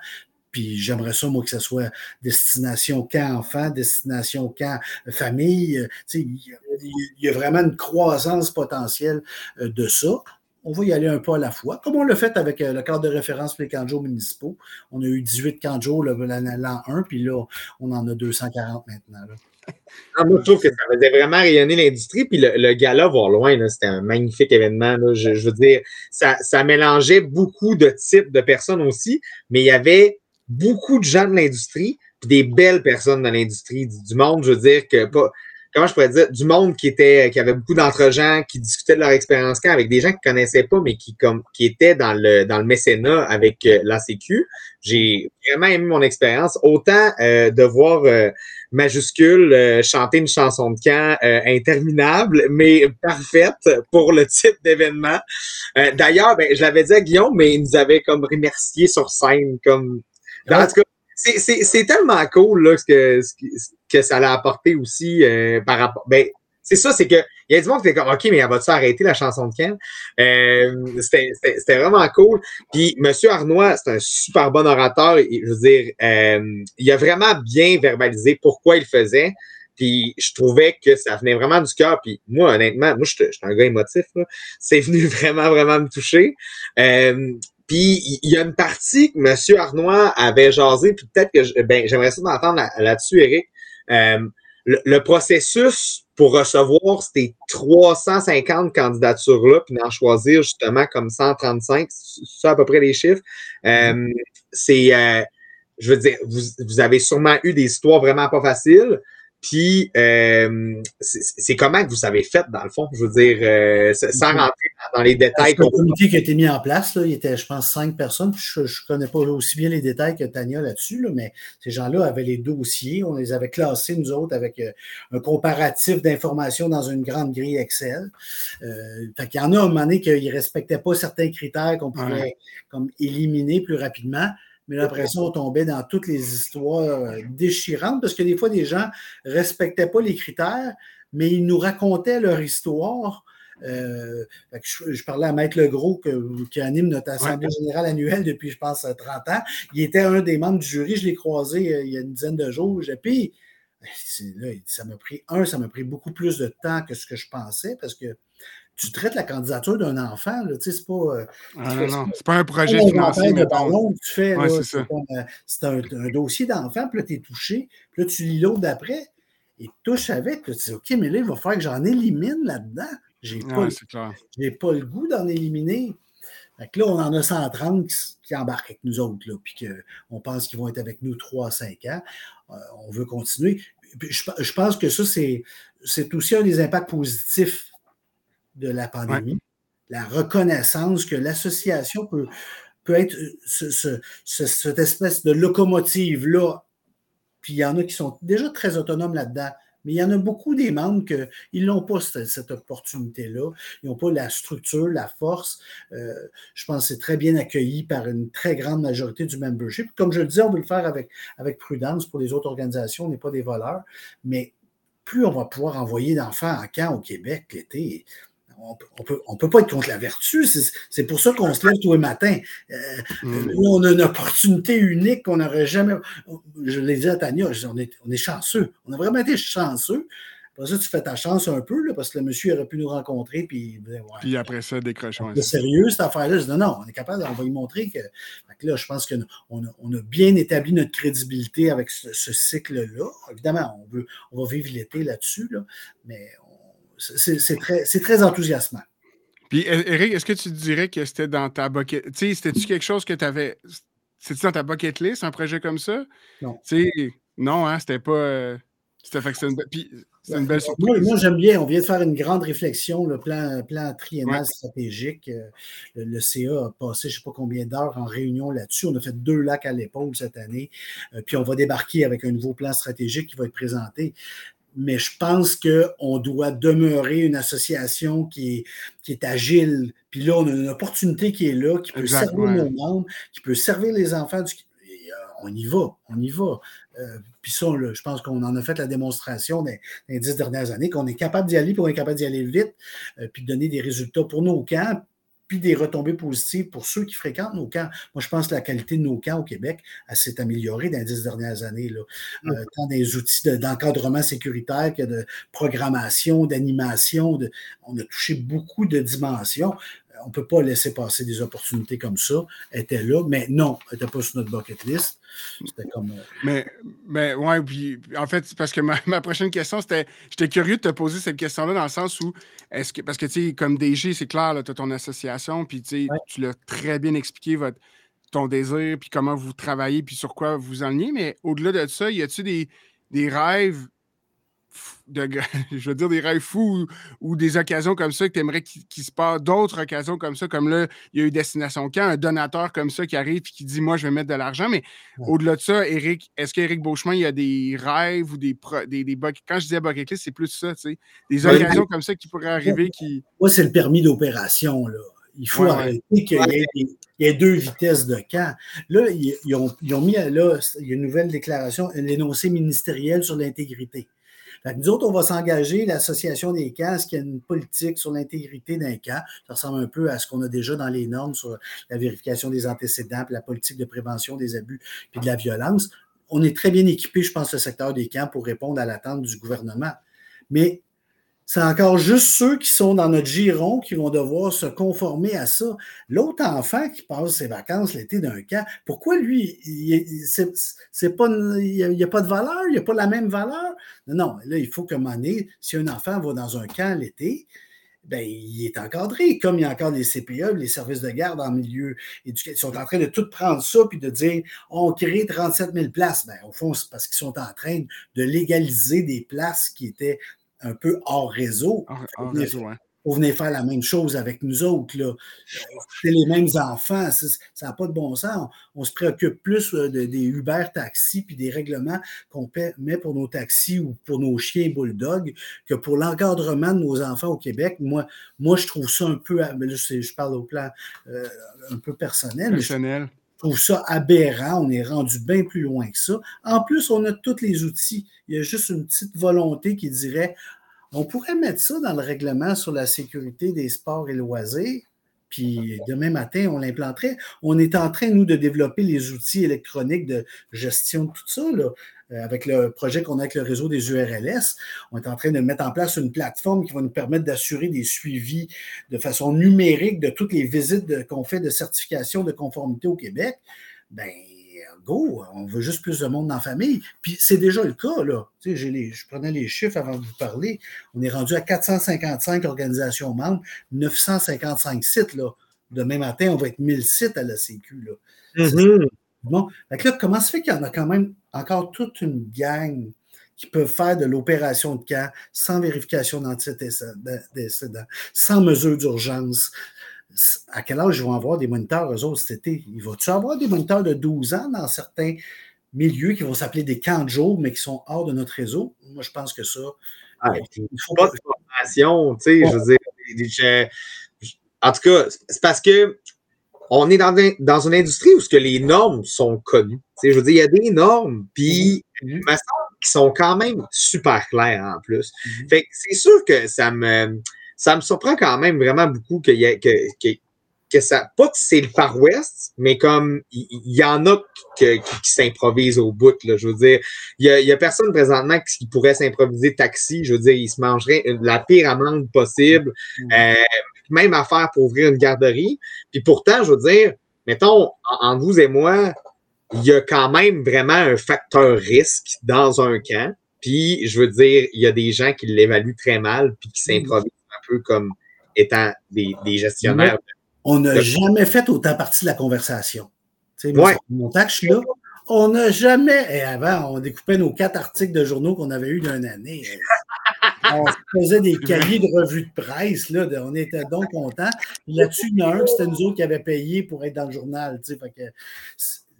Speaker 3: Puis j'aimerais ça, moi, que ce soit destination camp enfant, destination camp famille. Il y, a vraiment une croissance potentielle euh, de ça. On va y aller un pas à la fois, comme on l'a fait avec euh, le cadre de référence pour les camps municipaux. On a eu 18 camps l'an 1, puis là, on en a 240 maintenant.
Speaker 1: Ah, moi, je trouve que ça faisait vraiment rayonner l'industrie. Puis le, gala voir loin, c'était un magnifique événement. Je, veux dire, ça, mélangeait beaucoup de types de personnes aussi, mais il y avait beaucoup de gens de l'industrie, puis des belles personnes dans l'industrie, du, monde, je veux dire, que pas. Comment je pourrais dire, du monde qui était, qui avait beaucoup d'entre-gens, qui discutaient de leur expérience quand avec des gens qu'ils connaissaient pas, mais qui, comme, qui étaient dans le, dans le mécénat avec euh, la Sécu. J'ai vraiment aimé mon expérience. Autant euh, de voir euh, majuscule, euh, chanter une chanson de camp euh, interminable, mais parfaite pour le type d'événement. Euh, d'ailleurs, ben, je l'avais dit à Guillaume, mais il nous avait comme remercié sur scène. Comme... En tout cas, c'est tellement cool là, ce, que, que ça l'a apporté aussi par rapport. Ben, c'est ça, c'est que il y a du monde qui était comme OK, mais elle va-tu arrêter la chanson de Ken? Euh, C'était vraiment cool. Puis M. Arnois, c'est un super bon orateur. je veux dire, euh, il a vraiment bien verbalisé pourquoi il faisait. Puis je trouvais que ça venait vraiment du cœur. Puis moi, honnêtement, moi, je suis un gars émotif. C'est venu *laughs* vraiment, vraiment me toucher. Euh, puis il y a une partie que M. Arnois avait jasé, puis peut-être que ben, j'aimerais ça m'entendre là-dessus, Eric. Euh, le, processus pour recevoir ces 350 candidatures-là, puis d'en choisir justement comme 135, c'est à peu près les chiffres, euh, c'est, euh, je veux dire, vous, avez sûrement eu des histoires vraiment pas faciles. Puis, euh, c'est comment que vous avez fait, dans le fond, je veux dire, euh, sans rentrer dans les détails.
Speaker 3: C'est un comité qui a été mis en place, là, il était, je pense, cinq personnes. je ne connais pas aussi bien les détails que Tania là-dessus, là, mais ces gens-là avaient les dossiers, on les avait classés, nous autres, avec euh, un comparatif d'informations dans une grande grille Excel. Euh, fait qu'il y en a un moment donné qui ne respectaient pas certains critères qu'on pouvait comme éliminer plus rapidement. Mais l'impression on tombait dans toutes les histoires euh, déchirantes parce que des fois, des gens ne respectaient pas les critères, mais ils nous racontaient leur histoire. Euh, je, parlais à Maître Legros qui anime notre Assemblée générale annuelle depuis, je pense, 30 ans. Il était un des membres du jury. Je l'ai croisé euh, il y a une dizaine de jours. Puis, là, ça m'a pris, un, ça m'a pris beaucoup plus de temps que ce que je pensais parce que tu traites la candidature d'un enfant, tu sais, c'est pas.
Speaker 2: Euh, ah, non, non, c'est pas un projet financier.
Speaker 3: De ballon, tu fais, c'est un, dossier d'enfant, puis là, tu es touché, puis là, tu lis l'autre d'après, et touche avec, puis tu dis, OK, mais là, il va falloir que j'en élimine là-dedans. J'ai pas, pas le goût d'en éliminer. là, on en a 130 qui, embarquent avec nous autres, là, puis qu'on pense qu'ils vont être avec nous 3 à 5 ans. Euh, on veut continuer. Je, pense que ça, c'est, aussi un des impacts positifs de la pandémie. La reconnaissance que l'association peut, peut être euh, cette espèce de locomotive-là. Puis il y en a qui sont déjà très autonomes là-dedans. Mais il y en a beaucoup des membres qui n'ont pas cette, opportunité-là. Ils n'ont pas la structure, la force. Euh, je pense que c'est très bien accueilli par une très grande majorité du membership. Comme je le disais, on veut le faire avec, avec prudence pour les autres organisations. On n'est pas des voleurs. Mais plus on va pouvoir envoyer d'enfants en camp au Québec l'été, on ne peut, pas être contre la vertu. C'est pour ça qu'on se lève tous les matins. Euh, mm. on a une opportunité unique qu'on n'aurait jamais. Je l'ai dit à Tania, on, est, on est chanceux. On a vraiment été chanceux. Après ça, tu fais ta chance un peu, là, parce que le monsieur aurait pu nous rencontrer. Puis,
Speaker 2: puis après ça, décrochons.
Speaker 3: C'est sérieux, cette affaire-là? Je dis non, non, on est capable, on va lui montrer que. là, je pense qu'on a, on a bien établi notre crédibilité avec ce, cycle-là. Évidemment, on, veut, on va vivre l'été là-dessus, là, mais c'est très, très enthousiasmant.
Speaker 2: Puis, Eric, est-ce que tu dirais que c'était dans ta bucket... Tu sais, c'était-tu quelque chose que tu avais... C'était dans ta bucket list, un projet comme ça?
Speaker 3: Non.
Speaker 2: Tu sais, non, hein, c'était pas... Euh, c'était une, une belle surprise.
Speaker 3: Moi, j'aime bien. On vient de faire une grande réflexion, le plan, plan triennal stratégique. Euh, le, CA a passé je ne sais pas combien d'heures en réunion là-dessus. On a fait deux lacs à l'épaule cette année. Euh, puis on va débarquer avec un nouveau plan stratégique qui va être présenté mais je pense qu'on doit demeurer une association qui est, qui est agile. Puis là, on a une opportunité qui est là, qui peut servir nos membres, qui peut servir les enfants. Du... Euh, on y va, on y va. Euh, puis ça, je pense qu'on en a fait la démonstration dans, les dix dernières années, qu'on est capable d'y aller, puis on est capable d'y aller vite, euh, puis de donner des résultats pour nos camps, puis des retombées positives pour ceux qui fréquentent nos camps. Moi, je pense que la qualité de nos camps au Québec s'est améliorée dans les dix dernières années, là. Mm. Euh, tant des outils d'encadrement sécuritaire que de programmation, d'animation. On a touché beaucoup de dimensions on ne peut pas laisser passer des opportunités comme ça. Elle était là, mais non, elle n'était pas sur notre bucket list. C'était comme. Euh,
Speaker 2: mais, mais ouais, puis en fait, parce que *laughs* ma, prochaine question, c'était. J'étais curieux de te poser cette question-là dans le sens où est-ce que. Parce que tu sais, comme DG, c'est clair, tu as ton association, puis tu l'as très bien expliqué, votre, ton désir, puis comment vous travaillez, puis sur quoi vous enlignez. Mais au-delà de ça, y a-tu des, des rêves de, *laughs* je veux dire, des rêves fous ou, des occasions comme ça que tu aimerais qu'il se passe, d'autres occasions comme ça, comme là, il y a eu Destination Camp, un donateur comme ça qui arrive et qui dit Moi, je vais mettre de l'argent. Mais au-delà de ça, Eric, est-ce qu'Éric Beauchemin, il y a des rêves ou des. des, des quand je disais bucket list, c'est plus ça, tu sais. Des occasions comme ça qui pourraient arriver qui.
Speaker 3: Moi, c'est le permis d'opération, là. Il faut arrêter qu'il y, ait deux vitesses de camp. Là, ils, ont, ils ont mis là, il y a une nouvelle déclaration, un énoncé ministériel sur l'intégrité nous autres, on va s'engager, l'Association des qu'il y a une politique sur l'intégrité d'un camp? Ça ressemble un peu à ce qu'on a déjà dans les normes sur la vérification des antécédents, la politique de prévention des abus, puis de la violence. On est très bien équipé, je pense, le secteur des camps pour répondre à l'attente du gouvernement. Mais c'est encore juste ceux qui sont dans notre giron qui vont devoir se conformer à ça. L'autre enfant qui passe ses vacances l'été d'un camp, pourquoi lui, pas, il n'y a, pas de valeur, il n'y a pas la même valeur? Non, là, il faut un moment si un enfant va dans un camp l'été, ben, il est encadré, comme il y a encore les CPE, les services de garde en milieu éducatif. Ils sont en train de tout prendre ça puis de dire on crée 37 000 places. Ben, au fond, c'est parce qu'ils sont en train de légaliser des places qui étaient un peu hors réseau.
Speaker 2: Hors, réseau,
Speaker 3: venez faire la même chose avec nous autres. Là. C'est les mêmes enfants. Ça n'a pas de bon sens. On, se préoccupe plus euh, de, des Uber taxis puis des règlements qu'on met pour nos taxis ou pour nos chiens bulldog que pour l'encadrement de nos enfants au Québec. Moi, moi je trouve ça un peu. je parle au plan euh, un peu personnel.
Speaker 2: Personnel.
Speaker 3: Je trouve ça aberrant. On est rendu bien plus loin que ça. En plus, on a tous les outils. Il y a juste une petite volonté qui dirait on pourrait mettre ça dans le règlement sur la sécurité des sports et loisirs. Puis demain matin, on l'implanterait. On est en train, nous, de développer les outils électroniques de gestion de tout ça. Euh, avec le projet qu'on a avec le réseau des URLS. On est en train de mettre en place une plateforme qui va nous permettre d'assurer des suivis de façon numérique de toutes les visites qu'on fait de certification de conformité au Québec. Ben, go, on veut juste plus de monde dans la famille. Puis c'est déjà le cas, là. Tu sais, je prenais les chiffres avant de vous parler. On est rendu à 455 organisations membres, 955 sites, là. demain matin, on va être 1000 sites à la Sécu. Là.
Speaker 1: Mhm.
Speaker 3: Bon, là, comment se fait qu'il y en a quand même encore toute une gang qui peuvent faire de l'opération de camp sans vérification d'antécédents, sans mesure d'urgence? À quel âge ils vont avoir des moniteurs, eux autres, cet été? Il va-tu avoir des moniteurs de 12 ans dans certains milieux qui vont s'appeler des camps de jour, mais qui sont hors de notre réseau? Moi, je pense que ça.
Speaker 1: Ah, il faut pas de formation, tu sais, je veux dire. en tout cas, c'est parce que on est dans, dans une industrie où ce que les normes sont connues. Je veux dire, il y a des normes, puis semble qui sont quand même super claires en plus. Mm-hmm. Fait que c'est sûr que ça me ça me surprend quand même vraiment beaucoup qu'il y ait, que, que, que ça, pas que c'est le Far West, mais comme il y, en a qui, qui s'improvisent au bout. Là, je veux dire, il y a, y a personne présentement qui pourrait s'improviser taxi. Je veux dire, il se mangerait la pire amende possible, mm-hmm. euh, même à faire pour ouvrir une garderie. Puis pourtant, je veux dire, mettons, en vous et moi, il y a quand même vraiment un facteur risque dans un camp. Puis, je veux dire, il y a des gens qui l'évaluent très mal puis qui s'improvisent un peu comme étant des, gestionnaires.
Speaker 3: on n'a jamais fait autant partie de la conversation. Tu sais, moi, mon tâche là, on n'a jamais. Et avant, on découpait nos quatre articles de journaux qu'on avait eu d'une année. *laughs* on faisait des cahiers de revues de presse. Là, on était donc contents. Là-dessus, il y en a un, c'était nous autres qui avaient payé pour être dans le journal. Que,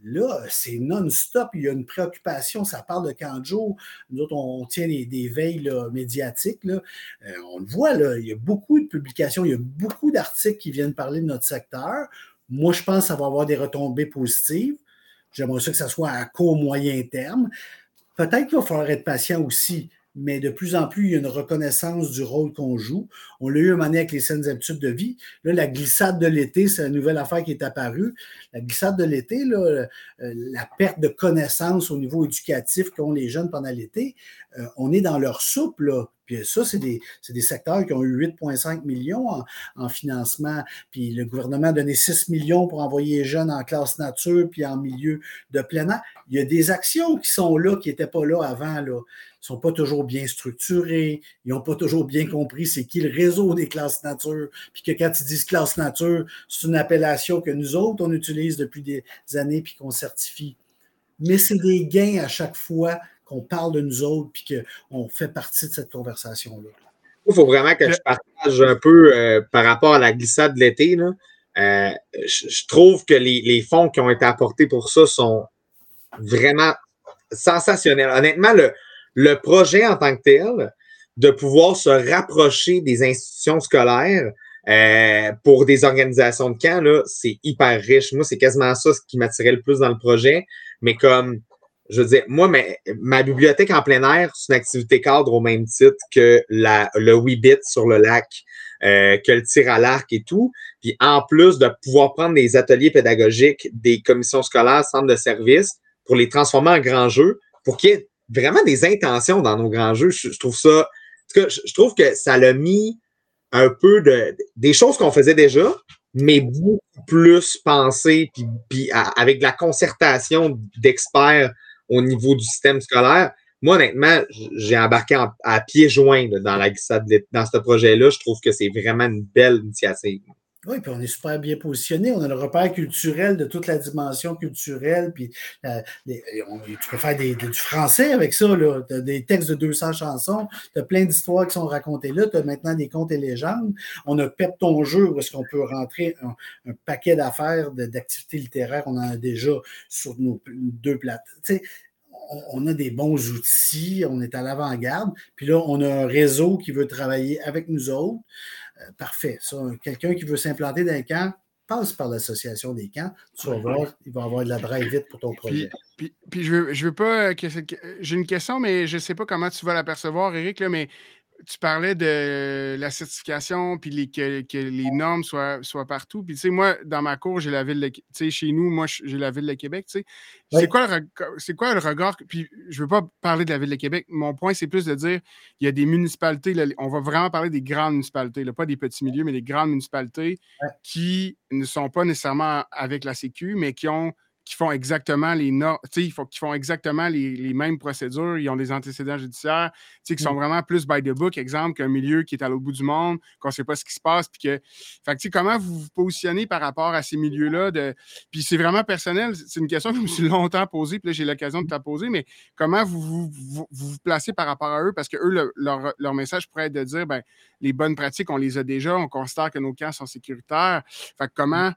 Speaker 3: Là, c'est non-stop. Il y a une préoccupation. Ça parle de Kanjo. Nous autres, on, tient des, veilles médiatiques. Là. Euh, on le voit, là, il y a beaucoup de publications, il y a beaucoup d'articles qui viennent parler de notre secteur. Moi, je pense que ça va avoir des retombées positives. J'aimerais ça que ça soit à court, moyen terme. Peut-être qu'il va falloir être patient aussi mais de plus en plus, il y a une reconnaissance du rôle qu'on joue. On l'a eu un moment avec les saines habitudes de vie. Là, la glissade de l'été, c'est la nouvelle affaire qui est apparue. La glissade de l'été, euh, la perte de connaissance au niveau éducatif qu'ont les jeunes pendant l'été, euh, on est dans leur soupe, là. Puis ça, c'est des, des, secteurs qui ont eu 8,5 millions en, en, financement. Puis le gouvernement a donné 6 millions pour envoyer les jeunes en classe nature puis en milieu de plein air. Il y a des actions qui sont là, qui n'étaient pas là avant. Là sont pas toujours bien structurés, ils n'ont pas toujours bien compris c'est qui le réseau des classes nature, puis que quand ils disent classe nature, c'est une appellation que nous autres, on utilise depuis des années, puis qu'on certifie. Mais c'est des gains à chaque fois qu'on parle de nous autres, puis qu'on fait partie de cette conversation-là.
Speaker 1: Il faut vraiment que je partage un peu euh, par rapport à la glissade de l'été. Euh, je, trouve que les, les fonds qui ont été apportés pour ça sont vraiment sensationnels. Honnêtement, le, le projet en tant que tel, de pouvoir se rapprocher des institutions scolaires euh, pour des organisations de camp, c'est hyper riche. Moi, c'est quasiment ça ce qui m'attirait le plus dans le projet. Mais comme, je veux dire, moi, ma bibliothèque en plein air, c'est une activité cadre au même titre que la, le Weebit sur le lac, euh, que le tir à l'arc et tout. Puis en plus de pouvoir prendre des ateliers pédagogiques des commissions scolaires, centres de services, pour les transformer en grands jeux, pour qu'il vraiment des intentions dans nos grands jeux. Je, trouve ça. je, trouve que ça l'a mis un peu de des choses qu'on faisait déjà, mais beaucoup plus pensées, puis, puis avec de la concertation d'experts au niveau du système scolaire. Moi, honnêtement, j'ai embarqué à pieds joints dans la dans ce projet-là. Je trouve que c'est vraiment une belle initiative.
Speaker 3: Oui, puis on est super bien positionné. On a le repère culturel de toute la dimension culturelle. Puis euh, tu peux faire du français avec ça. Tu as des textes de 200 chansons. Tu as plein d'histoires qui sont racontées là. Tu as maintenant des contes et légendes. On a Pep ton jeu où est-ce qu'on peut rentrer un, paquet d'affaires, d'activités littéraires. On en a déjà sur nos deux plates. On a des bons outils, on est à l'avant-garde. Puis là, on a un réseau qui veut travailler avec nous autres. Euh, parfait. quelqu'un qui veut s'implanter dans un camp, passe par l'association des camps. Tu vas voir, il va avoir de la drive vite pour ton projet.
Speaker 2: Puis, je veux, je veux pas. J'ai une question, mais je ne sais pas comment tu vas l'apercevoir, Eric, là, mais tu parlais de la certification, puis les, que, les normes soient, soient partout. Puis, tu sais, moi, dans ma cour, j'ai la ville de Tu sais, chez nous, moi, j'ai la ville de Québec, tu sais. C'est quoi, le, quoi le regard? Puis, je veux pas parler de la ville de Québec. Mon point, c'est plus de dire, il y a des municipalités, on va vraiment parler des grandes municipalités, là, pas des petits milieux, mais des grandes municipalités qui ne sont pas nécessairement avec la Sécu, mais qui ont qui font exactement les normes, qui font exactement les, mêmes procédures, ils ont des antécédents judiciaires, qui sont mm. vraiment plus by the book, exemple, qu'un milieu qui est à l'autre bout du monde, qu'on ne sait pas ce qui se passe. Puis que, fait comment vous vous positionnez par rapport à ces milieux-là? De... Puis c'est vraiment personnel, c'est une question que je me suis longtemps posée, puis là, j'ai l'occasion de te la poser, mais comment vous vous, vous placez par rapport à eux? Parce que eux, leur, leur, message pourrait être de dire, ben, les bonnes pratiques, on les a déjà, on constate que nos camps sont sécuritaires. Fait comment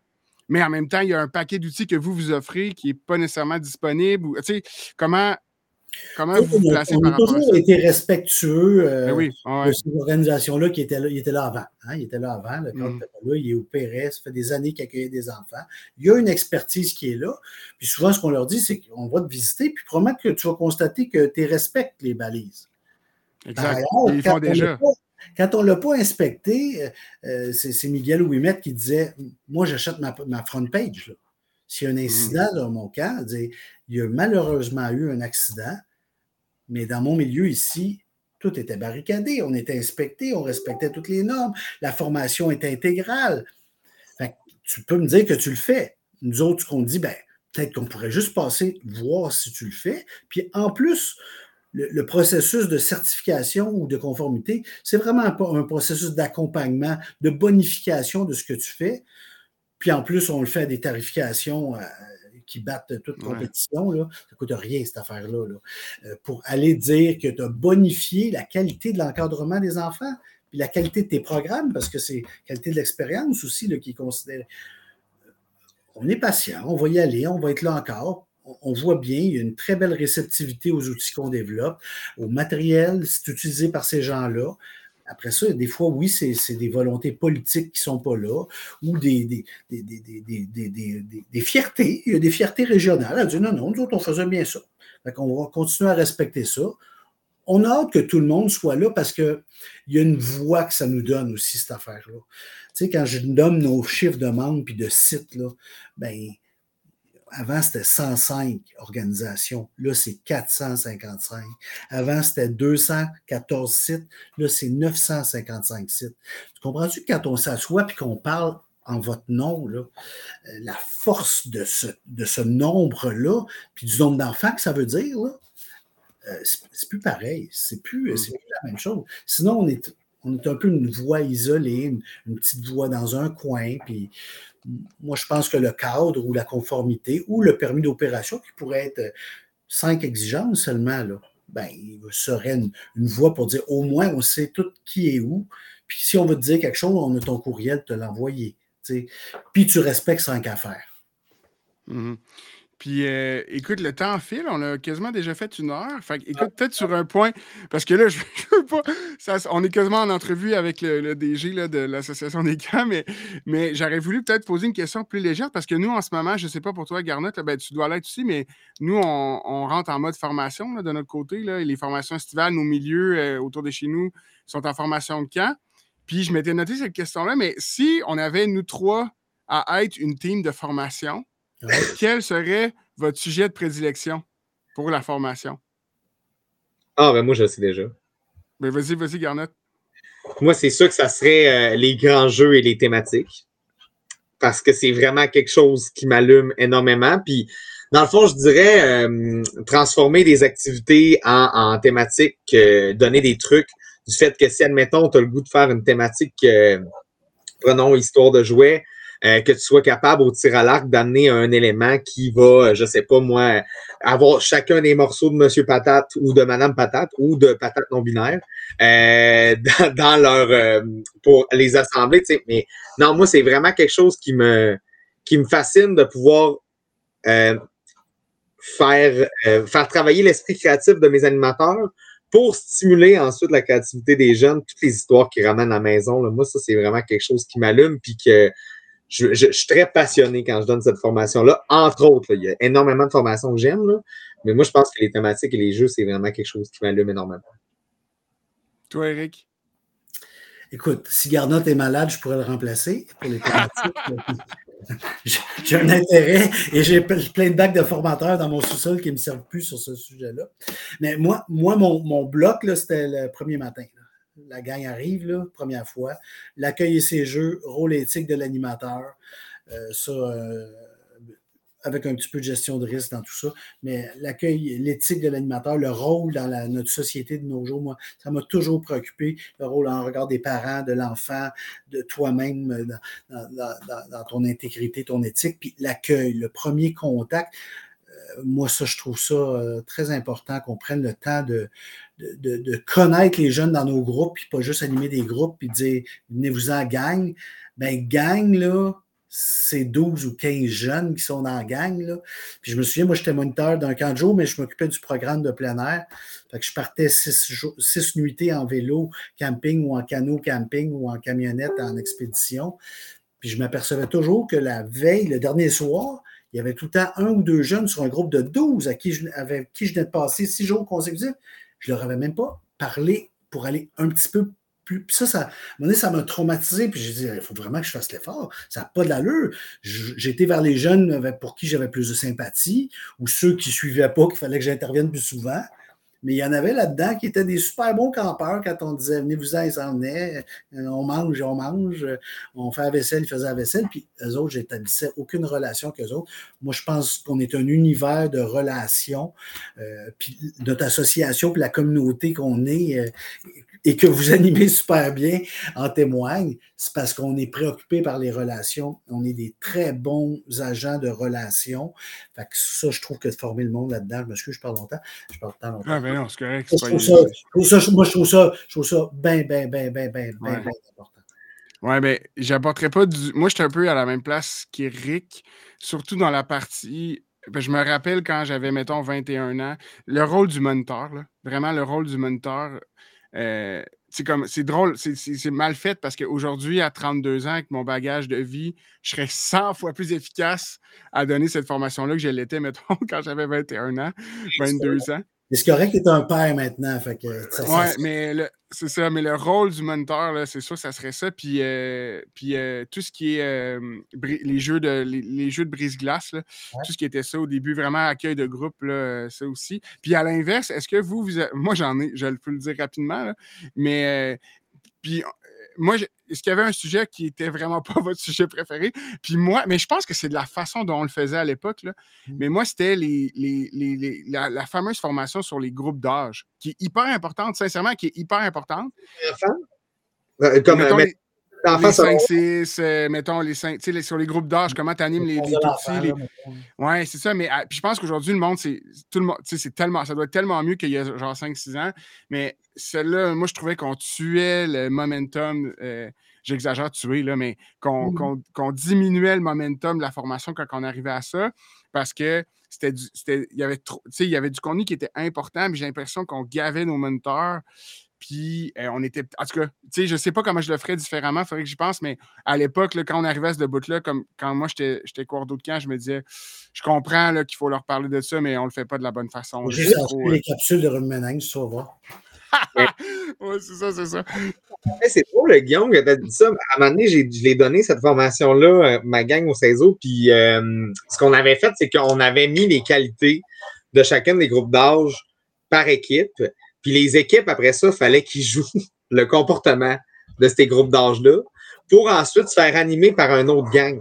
Speaker 2: mais en même temps, il y a un paquet d'outils que vous vous offrez qui n'est pas nécessairement disponible. Tu sais, comment, comment vous vous placez par rapport à ça? On a toujours
Speaker 3: été respectueux euh, ben de cette organisation-là qui était là, il était là avant. Hein, il était là avant, le mmh. là, il est au PRS, ça fait des années qu'il accueille des enfants. Il y a une expertise qui est là. Puis souvent, ce qu'on leur dit, c'est qu'on va te visiter, puis probablement que tu vas constater que tu respectes les balises.
Speaker 2: Exact. ils font déjà.
Speaker 3: Quand on ne l'a pas inspecté, euh, euh, c'est Miguel Ouimet qui disait Moi, j'achète ma, front page. S'il y a un incident dans mon cas, il y a malheureusement eu un accident, mais dans mon milieu ici, tout était barricadé. On était inspecté, on respectait toutes les normes, la formation était intégrale. tu peux me dire que tu le fais. Nous autres, qu'on dit, ben, peut-être qu'on pourrait juste passer, voir si tu le fais. Puis en plus, le, processus de certification ou de conformité, c'est vraiment un, un processus d'accompagnement, de bonification de ce que tu fais. Puis en plus, on le fait à des tarifications euh, qui battent toute compétition. Là. Ça ne coûte rien, cette affaire-là. Euh, pour aller dire que tu as bonifié la qualité de l'encadrement des enfants, puis la qualité de tes programmes, parce que c'est la qualité de l'expérience aussi là, qui est considérée. On est patient, on va y aller, on va être là encore on voit bien, il y a une très belle réceptivité aux outils qu'on développe, au matériel, c'est utilisé par ces gens-là. Après ça, des fois, oui, c'est des volontés politiques qui ne sont pas là, ou des, des, des, fiertés. Il y a des fiertés régionales. Elle dit non, non, nous autres, on faisait bien ça. on va continuer à respecter ça. On a hâte que tout le monde soit là parce qu'il y a une voix que ça nous donne aussi, cette affaire-là. Tu sais, quand je nomme nos chiffres de membres puis de sites, là, ben, avant, c'était 105 organisations. Là, c'est 455. Avant, c'était 214 sites. Là, c'est 955 sites. Tu comprends-tu quand on s'assoit et qu'on parle en votre nom, là, euh, la force de ce, de ce nombre-là, puis du nombre d'enfants que ça veut dire, là, euh, c'est plus pareil. C'est plus, mm. plus la même chose. Sinon, on est, on est un peu une voix isolée, une, petite voix dans un coin, puis moi, je pense que le cadre ou la conformité ou le permis d'opération, qui pourrait être euh, cinq exigences seulement, là, ben, il serait une, voie pour dire au moins on sait tout qui est où. Puis si on veut te dire quelque chose, on a ton courriel, te l'envoyer. Puis tu respectes cinq affaires.
Speaker 2: Mm-hmm. Puis, euh, écoute, le temps file. On a quasiment déjà fait une heure. Fait écoute, peut-être sur un point, parce que là, *laughs* je veux pas. on est quasiment en entrevue avec le, DG de l'Association des camps, mais, mais j'aurais voulu peut-être poser une question plus légère, parce que nous, en ce moment, je ne sais pas pour toi, Garnett, ben, tu dois l'être aussi, mais nous, on, rentre en mode formation de notre côté. Là, les formations estivales, nos milieux euh, autour de chez nous sont en formation de camp. Puis, je m'étais noté cette question-là, mais si on avait, nous trois, à être une team de formation, *laughs* quel serait votre sujet de prédilection pour la formation?
Speaker 1: Ah, ben moi, je le sais déjà.
Speaker 2: Ben vas-y, vas-y, Garnett.
Speaker 1: Moi, c'est sûr que ça serait euh, les grands jeux et les thématiques. Parce que c'est vraiment quelque chose qui m'allume énormément. Puis, dans le fond, je dirais euh, transformer des activités en, thématiques, euh, donner des trucs du fait que si, admettons, tu as le goût de faire une thématique, prenons histoire de jouets, euh, que tu sois capable au tir à l'arc d'amener un élément qui va, euh, je sais pas moi, avoir chacun des morceaux de Monsieur Patate ou de Madame Patate ou de Patate non binaire euh, *laughs* dans, leur pour les assembler. Mais non, moi c'est vraiment quelque chose qui me qui me fascine de pouvoir faire faire travailler l'esprit créatif de mes animateurs pour stimuler ensuite la créativité des jeunes, toutes les histoires qu'ils ramènent à la maison. Là, moi, ça, c'est vraiment quelque chose qui m'allume, puis que je, suis très passionné quand je donne cette formation-là. Entre autres, il y a énormément de formations que j'aime, mais moi, je pense que les thématiques et les jeux, c'est vraiment quelque chose qui m'allume énormément.
Speaker 2: Toi, Eric?
Speaker 3: Écoute, si Garnot est malade, je pourrais le remplacer pour les thématiques. *laughs* j'ai un intérêt et j'ai plein de bacs de formateurs dans mon sous-sol qui ne me servent plus sur ce sujet-là. Mais moi, moi mon, mon bloc, c'était le premier matin la gang arrive, première fois. L'accueil et ses jeux, rôle éthique de l'animateur. Euh, ça, euh, avec un petit peu de gestion de risque dans tout ça. Mais l'accueil, l'éthique de l'animateur, le rôle dans notre société de nos jours, moi, ça m'a toujours préoccupé. Le rôle en regard des parents, de l'enfant, de toi-même, dans, dans, ton intégrité, ton éthique, puis l'accueil, le premier contact moi, ça, je trouve ça euh, très important qu'on prenne le temps de, de, connaître les jeunes dans nos groupes, puis pas juste animer des groupes, puis dire venez-vous-en gang. Ben, gang, là, c'est 12 ou 15 jeunes qui sont dans la gang. Là. Puis je me souviens, moi, j'étais moniteur d'un camp de jour, mais je m'occupais du programme de plein air. Fait que je partais six, nuitées en vélo, camping ou en canot camping ou en camionnette en expédition. Puis je m'apercevais toujours que la veille, le dernier soir, il y avait tout le temps un ou deux jeunes sur un groupe de 12 à qui avec qui je venais de passer six jours consécutifs. Je leur avais même pas parlé pour aller un petit peu plus. Puis ça, ça, à un moment donné, ça m'a traumatisé. Puis j'ai dit, il faut vraiment que je fasse l'effort. Ça n'a pas de l'allure. J'étais vers les jeunes pour qui j'avais plus de sympathie ou ceux qui ne suivaient pas, qu'il fallait que j'intervienne plus souvent. Mais il y en avait là-dedans qui étaient des super bons campeurs quand on disait venez-vous-en, ils s'en venaient, euh, on mange, on mange, on fait la vaisselle, ils faisaient la vaisselle, puis eux autres, j'établissais aucune relation qu'eux autres. Moi, je pense qu'on est un univers de relations, euh, puis notre association, puis la communauté qu'on est, euh, et que vous animez super bien en témoigne, c'est parce qu'on est préoccupé par les relations. On est des très bons agents de relations. Fait que ça, je trouve que de former le monde là-dedans, parce que je parle longtemps, je parle pas longtemps.
Speaker 2: Ah, ben non, c'est correct.
Speaker 3: Je trouve, ça, moi, je trouve ça, je trouve ça bien, bien, bien, bien, bien, bien, bien important.
Speaker 2: Ouais, ben, j'apporterai pas du. Moi, je suis un peu à la même place qu'Éric, surtout dans la partie ben, je me rappelle quand j'avais, mettons, 21 ans, le rôle du moniteur, là, vraiment le rôle du moniteur, euh, c'est comme c'est drôle, c'est mal fait parce qu'aujourd'hui, à 32 ans, avec mon bagage de vie, je serais 100 fois plus efficace à donner cette formation-là que je l'étais, *laughs* mettons, quand j'avais 21 ans, 22 ans.
Speaker 3: C'est correct que tu es un père maintenant. Fait que
Speaker 2: ouais, mais c'est ça. Mais le rôle du moniteur, c'est sûr, ça serait ça. Puis, euh, puis euh, tout ce qui est euh, les, jeux de, les, jeux de brise-glace, tout ce qui était ça au début, vraiment accueil de groupe, là, ça aussi. Puis à l'inverse, est-ce que vous, vous moi j'en ai, je peux le dire rapidement, mais puis moi, est-ce qu'il y avait un sujet qui était vraiment *laughs* pas votre sujet préféré? Puis moi, mais je pense que c'est de la façon dont on le faisait à l'époque. Mmh. Mais moi, c'était les, les, la, fameuse formation sur les groupes d'âge, qui est hyper importante, sincèrement, qui est hyper importante.
Speaker 1: Euh, comme,
Speaker 2: les 5-6, euh, mettons, les 5, les, sur les groupes d'âge, comment tu animes les, les. Ouais, c'est ça. Mais ah, je pense qu'aujourd'hui, le monde, c'est tout le monde, c'est tellement, ça doit être tellement mieux qu'il y a genre 5-6 ans. Mais celle-là, moi, je trouvais qu'on tuait le momentum. Euh, j'exagère tuer, là, mais mmh qu'on diminuait le momentum de la formation quand on arrivait à ça. Parce que c'était il y avait trop, il y avait du contenu qui était important, mais j'ai l'impression qu'on gavait nos moniteurs. Puis euh, on était. En tout cas, tu sais, je sais pas comment je le ferais différemment, il faudrait que j'y pense, mais à l'époque, quand on arrivait à ce bout-là, comme quand moi j'étais cordeau de camp, je me disais, je comprends qu'il faut leur parler de ça, mais on le fait pas de la bonne façon.
Speaker 3: Juste les capsules de Rumenang, tu vas
Speaker 2: oui, *laughs* c'est ça, c'est ça.
Speaker 1: C'est drôle, Guillaume, que tu dit ça. À un moment donné, je l'ai donné, cette formation-là, euh, ma gang au CESO. Puis euh, ce qu'on avait fait, c'est qu'on avait mis les qualités de chacun des groupes d'âge par équipe. Puis les équipes, après ça, il fallait qu'ils jouent *laughs* le comportement de ces groupes d'âge-là pour ensuite se faire animer par un autre gang.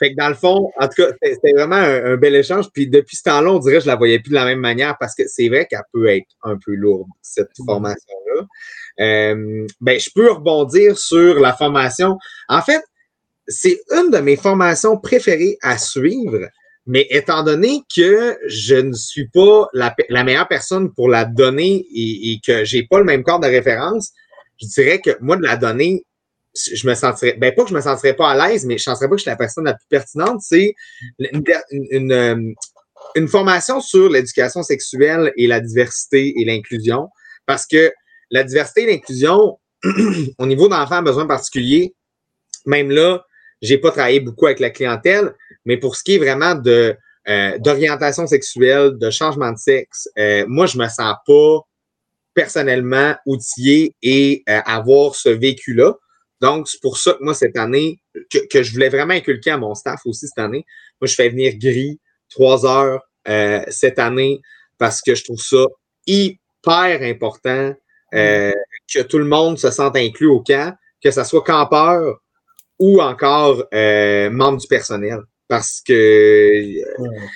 Speaker 1: Fait que dans le fond, en tout cas, c'était vraiment un, bel échange. Puis depuis ce temps-là, on dirait que je la voyais plus de la même manière parce que c'est vrai qu'elle peut être un peu lourde, cette mm. formation-là. Euh, ben, je peux rebondir sur la formation. En fait, c'est une de mes formations préférées à suivre mais étant donné que je ne suis pas la, meilleure personne pour la donner et, que j'ai pas le même corps de référence, je dirais que moi, de la donner, je me sentirais, ben pas que je me sentirais pas à l'aise, mais je ne sentirais pas que je suis la personne la plus pertinente. C'est une, euh, une, formation sur l'éducation sexuelle et la diversité et l'inclusion. Parce que la diversité et l'inclusion, *clears throat* au niveau d'enfants à besoins particuliers, même là, j'ai pas travaillé beaucoup avec la clientèle, mais pour ce qui est vraiment de euh, d'orientation sexuelle, de changement de sexe, euh, moi, je me sens pas personnellement outillé et avoir ce vécu-là. Donc, c'est pour ça que moi, cette année, que, je voulais vraiment inculquer à mon staff aussi cette année. Moi, je fais venir Gris trois heures cette année parce que je trouve ça hyper important que tout le monde se sente inclus au camp, que ce soit campeur ou encore membre du personnel. Parce que.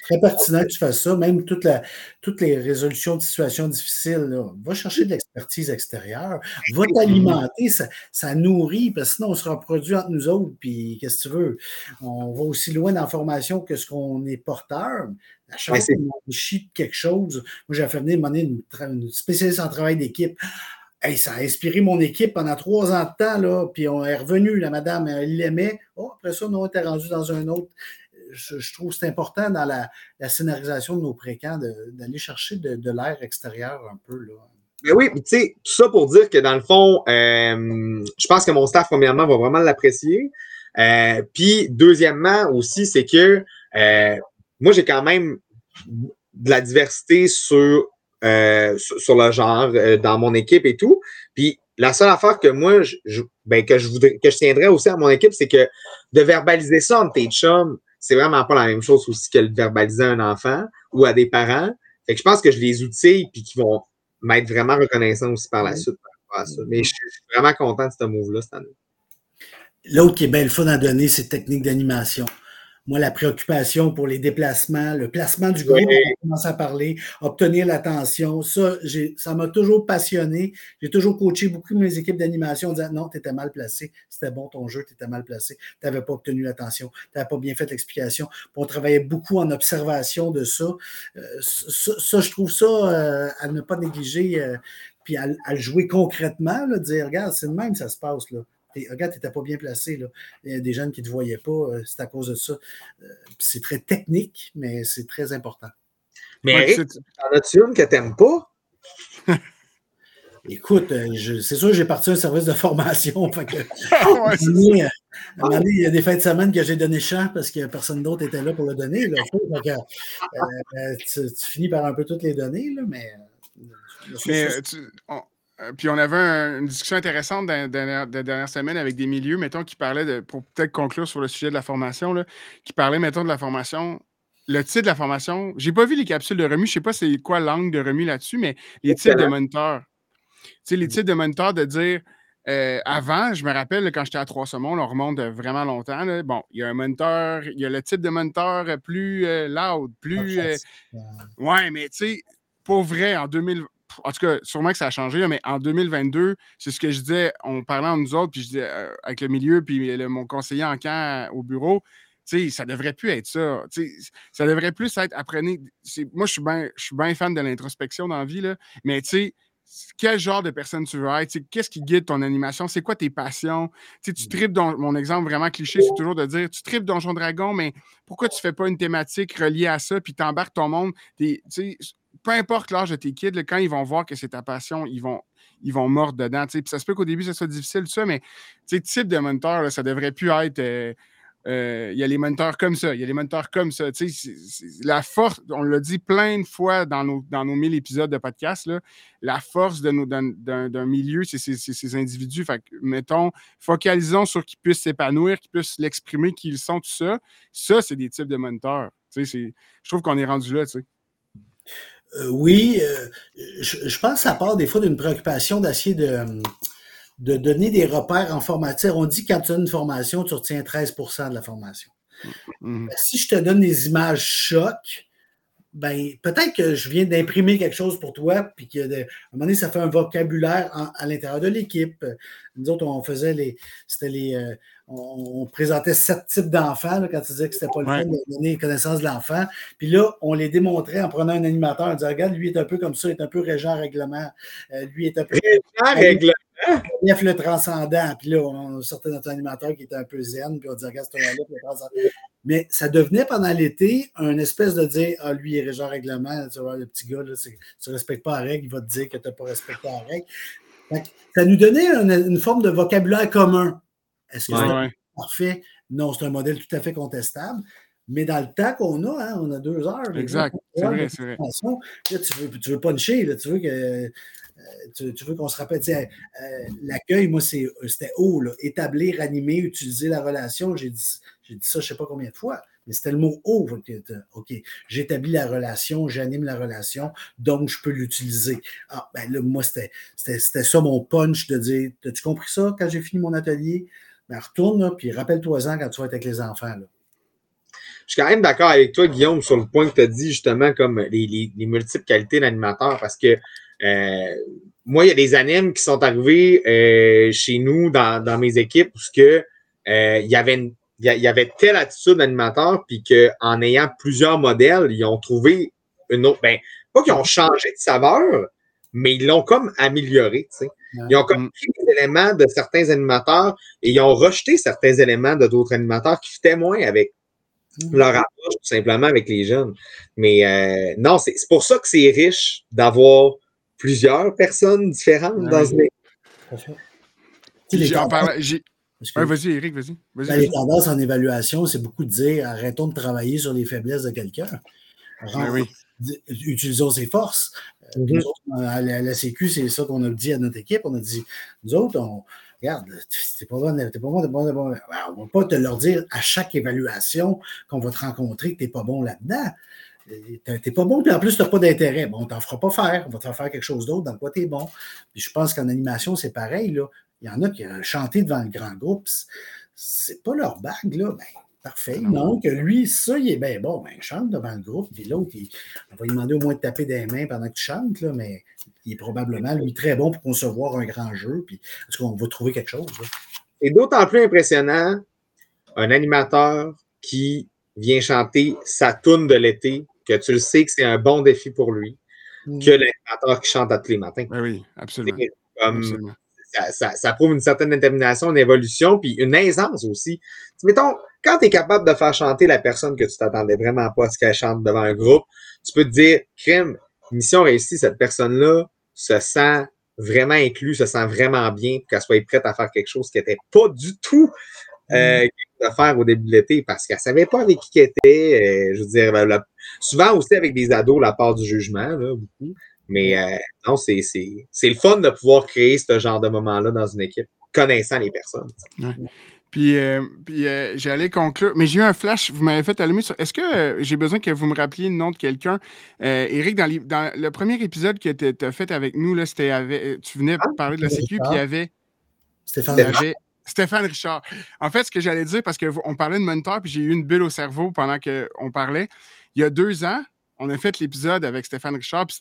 Speaker 3: très pertinent que tu fasses ça. Même toute la, toutes les résolutions de situations difficiles, va chercher de l'expertise extérieure, va t'alimenter, ça, ça, nourrit, parce que sinon on se reproduit entre nous autres, puis qu'est-ce que tu veux? On va aussi loin d'informations que ce qu'on est porteur. À chaque fois qu'on chie quelque chose, moi j'ai fait venir une, une spécialiste en travail d'équipe ça a inspiré mon équipe pendant trois ans de temps, là, puis on est revenu, la madame, elle l'aimait. Oh, après ça, on était rendu dans un autre. Je, trouve que c'est important dans la, scénarisation de nos précamps d'aller chercher de, l'air extérieur un peu. Là.
Speaker 1: Mais oui, tu sais, tout ça pour dire que dans le fond, euh, je pense que mon staff, premièrement, va vraiment l'apprécier. Euh, puis, deuxièmement aussi, c'est que euh, moi, j'ai quand même de la diversité sur sur, le genre dans mon équipe et tout. Puis la seule affaire que moi, je, ben, que je voudrais, que je tiendrais aussi à mon équipe, c'est que de verbaliser ça entre tes chums, c'est vraiment pas la même chose aussi que de verbaliser à un enfant ou à des parents. Fait que je pense que je les outille puis qu'ils vont m'être vraiment reconnaissants aussi par la suite Mais je suis vraiment content de ce move-là cette année.
Speaker 3: L'autre qui est bien le fun à donner, c'est technique d'animation. Moi, la préoccupation pour les déplacements, le placement du groupe, on commence à parler, obtenir l'attention, ça, ça m'a toujours passionné. J'ai toujours coaché beaucoup de mes équipes d'animation en disant non, tu étais mal placé, c'était bon ton jeu, tu étais mal placé, tu n'avais pas obtenu l'attention, tu n'avais pas bien fait l'explication. On travaillait beaucoup en observation de ça. Euh, ça, je trouve ça euh, à ne pas négliger, euh, puis à, le jouer concrètement, là, dire regarde, c'est le même, ça se passe. Là regarde, tu n'étais pas bien placé. Là. Il y a des jeunes qui ne te voyaient pas, euh, c'est à cause de ça. Euh, c'est très technique, mais c'est très important.
Speaker 1: Mais en as-tu une que tu n'aimes pas? *laughs*
Speaker 3: Écoute, euh, c'est sûr que j'ai parti un service de formation. Ah il y a des fins de semaine que j'ai donné champ parce que personne d'autre était là pour le donner. tu, finis par un peu toutes les données, là, mais.
Speaker 2: mais euh, puis on avait une discussion intéressante de, dernière semaine avec des milieux, mettons, qui parlaient de, pour peut-être conclure sur le sujet de la formation, là, qui parlaient, mettons, de la formation. Le titre de la formation, j'ai pas vu les capsules de remis, je sais pas c'est quoi l'angle de remis là-dessus, mais les titres de moniteur. Tu sais, les titres de moniteur de dire euh, avant, je me rappelle quand j'étais à Trois Saumons, on remonte vraiment longtemps. bon, il y a un moniteur, il y a le titre de moniteur plus euh, loud, plus. ouais, mais tu sais, pour vrai, en 2000, en tout cas, sûrement que ça a changé, mais en 2022, c'est ce que je disais, on parlait entre nous autres, puis je disais euh, avec le milieu, puis mon conseiller en camp au bureau, sais, ça devrait plus être ça. ça devrait plus être apprenez. Moi, je suis bien bien fan de l'introspection dans la vie, là, mais tu sais, quel genre de personne tu veux être, qu'est-ce qui guide ton animation, c'est quoi tes passions? tu mmh. tripes dans mon exemple vraiment cliché, c'est toujours de dire tu tripes Donjon Dragon, mais pourquoi tu fais pas une thématique reliée à ça, puis t'embarques ton monde. Peu importe l'âge de tes kids, quand ils vont voir que c'est ta passion, ils vont, ils vont mordre dedans. Puis ça se peut qu'au début, ça soit difficile, tout ça, mais type de moniteur, ça devrait plus être. Euh, euh, il y a les moniteurs comme ça, il y a les moniteurs comme ça. la force, on l'a dit plein de fois dans nos, dans nos 1000 épisodes de podcast, la force d'un milieu, c'est ces individus. Fait mettons, focalisons sur qu'ils puissent s'épanouir, qu'ils puissent l'exprimer, qu'ils sont, tout ça. Ça, c'est des types de moniteurs. Je trouve qu'on est rendu là.
Speaker 3: Euh, oui, euh, je, je, pense que ça part des fois d'une préoccupation d'essayer de de donner des repères en formation. On dit que quand tu as une formation, tu retiens 13% de la formation. Mm-hmm. Si je te donne des images chocs, ben, peut-être que je viens d'imprimer quelque chose pour toi, puis qu'à un moment donné, ça fait un vocabulaire à l'intérieur de l'équipe. Nous autres, on faisait les. C'était les. Euh, on, présentait sept types d'enfants quand tu disais que c'était pas le ouais. de donner connaissance de l'enfant. Puis là, on les démontrait en prenant un animateur, en disant Regarde, lui est un peu comme ça, il est un peu régent règlement. Euh, lui est un peu.
Speaker 1: Régent règlement?
Speaker 3: le transcendant. Puis là, on sortait notre animateur qui était un peu zen, puis on disait, regarde, c'est un le transcendant. Mais ça devenait pendant l'été un espèce de dire, ah, lui, il est régent règlement, tu vois, le petit gars, là, tu ne respectes pas la règle, il va te dire que tu n'as pas respecté la règle. ça nous donnait une, forme de vocabulaire commun. Est-ce que c'est parfait? Non, c'est un modèle tout à fait contestable. Mais dans le temps qu'on a, hein, on a deux heures.
Speaker 2: Exact. C'est vrai, c'est vrai.
Speaker 3: tu veux, tu veux puncher, là, tu veux que euh, tu, veux qu'on se rappelle, euh, l'accueil, moi, c'était haut, établir, animer, utiliser la relation. J'ai dit, dit ça, je ne sais pas combien de fois, mais c'était le mot haut. OK, j'établis la relation, j'anime la relation, donc je peux l'utiliser. Ah, ben là, moi, c'était ça mon punch de dire As-tu compris ça quand j'ai fini mon atelier? Ben, retourne, puis rappelle-toi-en quand tu vas être avec les enfants. Là.
Speaker 1: je suis quand même d'accord avec toi, Guillaume, sur le point que tu as dit, justement, comme les, les, multiples qualités d'animateur, parce que euh, moi, il y a des animes qui sont arrivés euh, chez nous dans, mes équipes parce que euh, il y avait une, il y avait telle attitude d'animateur, puis qu'en ayant plusieurs modèles, ils ont trouvé une autre. Ben, pas qu'ils ont changé de saveur, mais ils l'ont comme amélioré. Tu sais. Ils ont comme pris des éléments de certains animateurs et ils ont rejeté certains éléments de d'autres animateurs qui fitaient moins avec mm. leur approche, tout simplement, avec les jeunes. Mais euh, non, c'est pour ça que c'est riche d'avoir plusieurs personnes différentes dans une équipe.
Speaker 2: Vas-y, Eric, vas-y.
Speaker 3: Ben, les tendances en évaluation, c'est beaucoup de dire arrêtons de travailler sur les faiblesses de quelqu'un. Ben utilisons ses forces. Mhm. à, la, Sécu, c'est ça qu'on a dit à notre équipe. On a dit, nous autres, on, regarde, t'es pas bon, t'es pas bon, t'es pas bon, ben, on ne va pas te leur dire à chaque évaluation qu'on va te rencontrer que t'es pas bon là-dedans. T'es pas bon, puis en plus, tu n'as pas d'intérêt. Bon, on t'en fera pas faire. On va te faire faire quelque chose d'autre dans quoi tu es bon. Puis je pense qu'en animation, c'est pareil. Là. Il y en a qui ont chanté devant le grand groupe. C'est pas leur bague, là. Ben, Parfait. Donc, lui, ça, il est bien bon. Ben, chante devant le groupe. Puis l'autre, on va lui demander au moins de taper des mains pendant que tu chantes, là, mais il est probablement, lui, très bon pour concevoir un grand jeu. Puis, est-ce qu'on va trouver quelque chose?
Speaker 1: Et d'autant plus impressionnant, un animateur qui vient chanter sa toune de l'été, que tu le sais que c'est un bon défi pour lui, mm. que l'animateur qui chante à tous les matins.
Speaker 2: Ben oui, absolument.
Speaker 1: Ça, prouve une certaine détermination, une évolution, puis une aisance aussi. Mettons, quand tu es capable de faire chanter la personne que tu t'attendais vraiment pas à ce qu'elle chante devant un groupe, tu peux te dire, crime, mission réussie, cette personne-là se sent vraiment inclus, se sent vraiment bien, qu'elle soit prête à faire quelque chose qui n'était pas du tout euh, mm. de faire au début de l'été parce qu'elle savait pas avec qui elle était. Euh, je veux dire, souvent aussi avec des ados, la part du jugement, là, beaucoup. Mais euh, non, c'est le fun de pouvoir créer ce genre de moment-là dans une équipe, connaissant les personnes.
Speaker 2: Puis, euh, puis euh, j'allais conclure. Mais j'ai eu un flash, vous m'avez fait allumer sur. Est-ce que euh, j'ai besoin que vous me rappeliez le nom de quelqu'un? Eric, dans, dans, le premier épisode que tu as fait avec nous, là, c'était avec. Tu venais ah, parler de la Sécu, puis il y avait.
Speaker 3: Stéphane Richard.
Speaker 2: Stéphane Richard. En fait, ce que j'allais dire, parce qu'on parlait de moniteur, puis j'ai eu une bulle au cerveau pendant qu'on parlait. Il y a deux ans, on a fait l'épisode avec Stéphane Richard, puis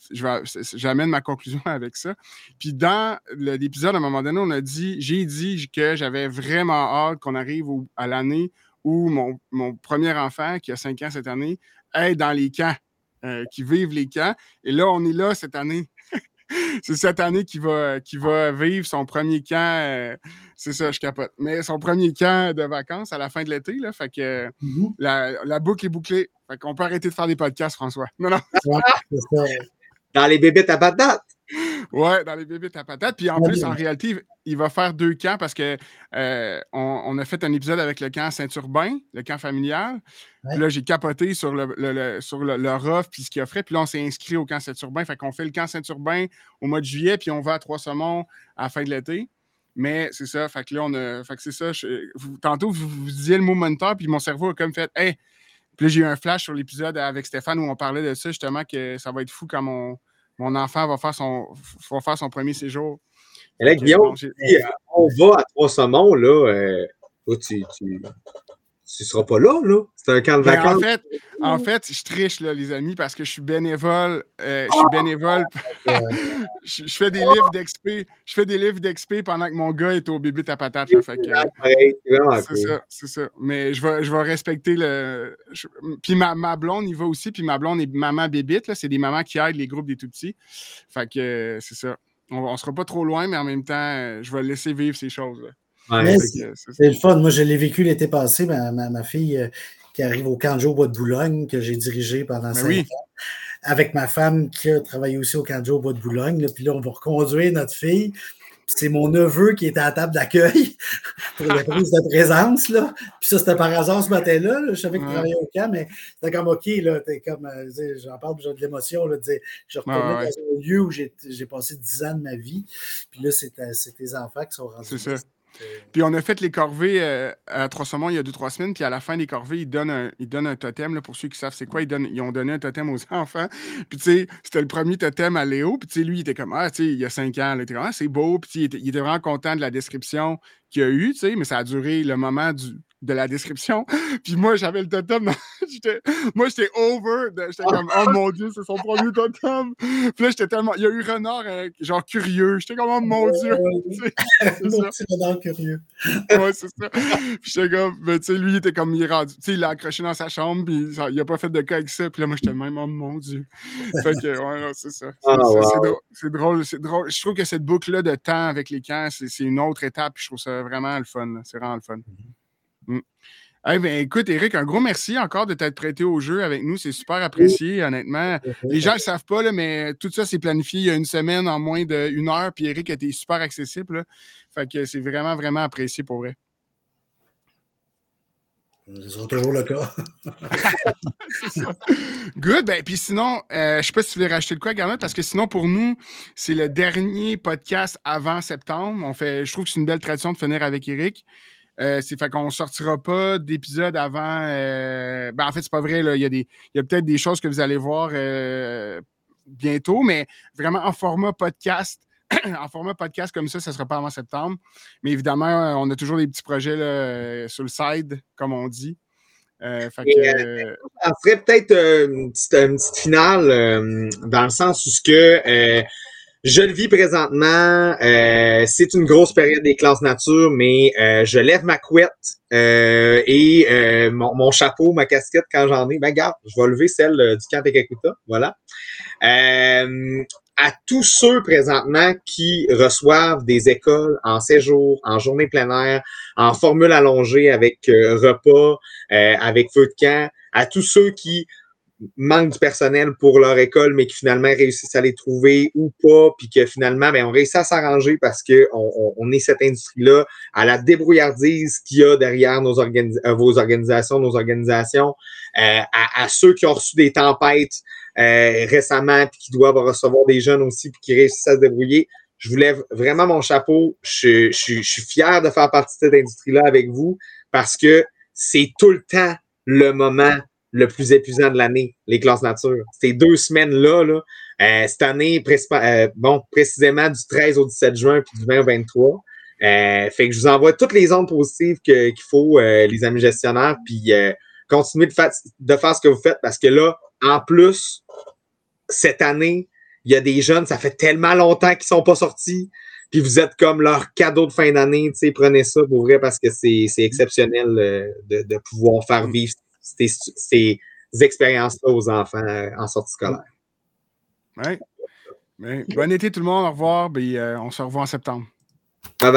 Speaker 2: j'amène ma conclusion *laughs* avec ça. Puis dans l'épisode, à un moment donné, on a dit, j'ai dit que j'avais vraiment hâte qu'on arrive à l'année où mon, premier enfant, qui a 5 ans cette année, est dans les camps, euh, qui vivent les camps. Et là, on est là cette année. *laughs* c'est cette année qu'il va, va vivre son premier camp. Euh, c'est ça, je capote. Mais son premier camp de vacances à la fin de l'été, là. Fait que mm-hmm. la, boucle est bouclée. Fait qu'on peut arrêter de faire des podcasts, François. Non, non.
Speaker 1: dans les bébés à patate.
Speaker 2: Ouais, dans les bébés à patate. Puis en plus, en réalité, il va faire deux camps parce que euh, on, a fait un épisode avec le camp Saint-Urbain, le camp familial. là, j'ai capoté sur le, le, sur le, puis ce qu'il offrait. Puis là, on s'est inscrit au camp Saint-Urbain. Fait qu'on fait le camp Saint-Urbain au mois de juillet, puis on va à Trois-Saumons à la fin de l'été. Mais c'est ça, fait que là, on a. Fait que c'est ça. tantôt, vous, disiez le mot moniteur, puis mon cerveau a comme fait Hey! Puis là, j'ai eu un flash sur l'épisode avec Stéphane où on parlait de ça, justement, que ça va être fou quand mon, mon enfant va faire son, va faire son premier séjour.
Speaker 1: Et là, Guillaume, euh, on va à Trois-Saumons, là. Euh, tu, tu, tu seras pas là, là. C'est un camp de vacances.
Speaker 2: En fait, en fait, je triche, là, les amis, parce que je suis bénévole. Euh, je suis bénévole. *laughs* je, fais des livres d'expé. Je fais des livres d'expé pendant que mon gars est au bébé à patate. c'est ça, c'est ça. Mais je vais, je vais respecter le. Puis ma, ma, blonde, il va aussi. Puis ma blonde est maman bébite. C'est des mamans qui aident les groupes des tout petits. Fait que c'est ça. On, ne sera pas trop loin, mais en même temps, je vais laisser vivre ces
Speaker 3: c'est le fun. Moi, je l'ai vécu l'été passé. Ma, ma, fille euh, qui arrive au camp au bois de Boulogne, que j'ai dirigé pendant ben cinq ans, avec ma femme qui a travaillé aussi au camp au bois de Boulogne. puis là, on va reconduire notre fille. C'est mon neveu qui était à la table d'accueil *laughs* pour la *laughs* prise de présence. Là. Puis ça, c'était par hasard ce matin-là. Je savais qu'il travaillait au camp, mais c'était comme OK, là, comme, euh, j'en parle, j'ai de l'émotion. Là, je retournais dans un lieu où j'ai passé dix ans de ma vie. Puis là, c'est tes enfants qui sont rendus.
Speaker 2: Puis on a fait les corvées euh, à Trois-Saumons il y a deux, trois semaines. Puis à la fin des corvées, ils donnent un, ils donnent un totem. Là, pour ceux qui savent c'est quoi, ils, donnent, ils ont donné un totem aux *laughs* enfants. Puis tu sais, c'était le premier totem à Léo. Puis tu sais, lui, il était comme, ah, tu sais, il y a cinq ans. il était ah, c'est beau. Puis il était, il était, vraiment content de la description qu'il a eue, tu sais, mais ça a duré le moment du, de la description. *laughs* Puis moi, j'avais le totem. *laughs* moi, j'étais over. J'étais comme, oh mon Dieu, c'est son premier totem. Puis là, j'étais tellement. Il y a eu Renard, euh, genre curieux. J'étais comme, oh mon Dieu. *laughs*
Speaker 3: mon petit Renard curieux.
Speaker 2: ouais, c'est ça. Puis j'étais comme, tu sais, lui, il était comme, il est rendu. Tu sais, il l'a accroché dans sa chambre. Puis il a pas fait de cas avec ça. Puis là, moi, j'étais même, oh mon Dieu. Fait que, ouais, c'est ça.
Speaker 1: Ah,
Speaker 2: c'est drôle. C'est drôle. Je trouve que cette boucle-là de temps avec les camps, c'est une autre étape. Puis je trouve ça vraiment le fun. C'est vraiment le fun. Mm. Ben, écoute, Eric, un gros merci encore de t'être prêté au jeu avec nous. C'est super apprécié, honnêtement. *laughs* Les gens ne le savent pas, là, mais tout ça, c'est planifié il y a une semaine en moins d'une heure. Puis Eric a été super accessible. Fait que c'est vraiment, vraiment apprécié pour vrai.
Speaker 3: Ce sera toujours le cas. *laughs*
Speaker 2: Good. Ben, puis sinon, euh, je ne sais pas si tu voulais racheter le quoi, également, parce que sinon, pour nous, c'est le dernier podcast avant septembre. On fait, je trouve que c'est une belle tradition de finir avec Eric. Euh, c'est fait qu'on sortira pas d'épisode avant. Euh, ben en fait, c'est pas vrai. Il y a, des, il y a peut-être des choses que vous allez voir euh, bientôt, mais vraiment en format podcast. *clears throat* en format podcast comme ça, ça ne sera pas avant septembre. Mais évidemment, on a toujours des petits projets là, sur le side, comme on dit.
Speaker 1: Euh, fait que... ça serait peut-être une, une, petite finale dans le sens où ce que je le vis présentement. Euh, c'est une grosse période des classes nature, mais euh, je lève ma couette euh, et mon, chapeau, ma casquette quand j'en ai. Ben, garde, je vais lever celle du camp Tekakuta. Voilà. à tous ceux présentement qui reçoivent des écoles en séjour, en journée plein air, en formule allongée avec repas, avec feu de camp, à tous ceux qui manque du personnel pour leur école, mais qui finalement réussissent à les trouver ou pas, puis que finalement, ben, on réussit à s'arranger parce qu'on on, est cette industrie-là, à la débrouillardise qu'il y a derrière nos euh, vos organisations, nos organisations, euh, à, ceux qui ont reçu des tempêtes euh, récemment, qui doivent recevoir des jeunes aussi, puis qui réussissent à se débrouiller. Je vous lève vraiment mon chapeau. Je, je, je suis fier de faire partie de cette industrie-là avec vous parce que c'est tout le temps le moment le plus épuisant de l'année, les classes nature. Ces deux semaines-là, là, euh, cette année, euh, bon, précisément du 13 au 17 juin puis du 20 au 23. Euh, fait que je vous envoie toutes les ondes positives qu'il faut, les amis gestionnaires, puis continuez de, de faire ce que vous faites parce que là, en plus, cette année, il y a des jeunes, ça fait tellement longtemps qu'ils sont pas sortis, puis vous êtes comme leur cadeau de fin d'année, prenez ça pour vrai parce que c'est exceptionnel de, de pouvoir faire vivre ces, expériences-là aux enfants euh, en sortie scolaire.
Speaker 2: Oui. Bon été tout le monde, au revoir, puis euh, on se revoit en septembre.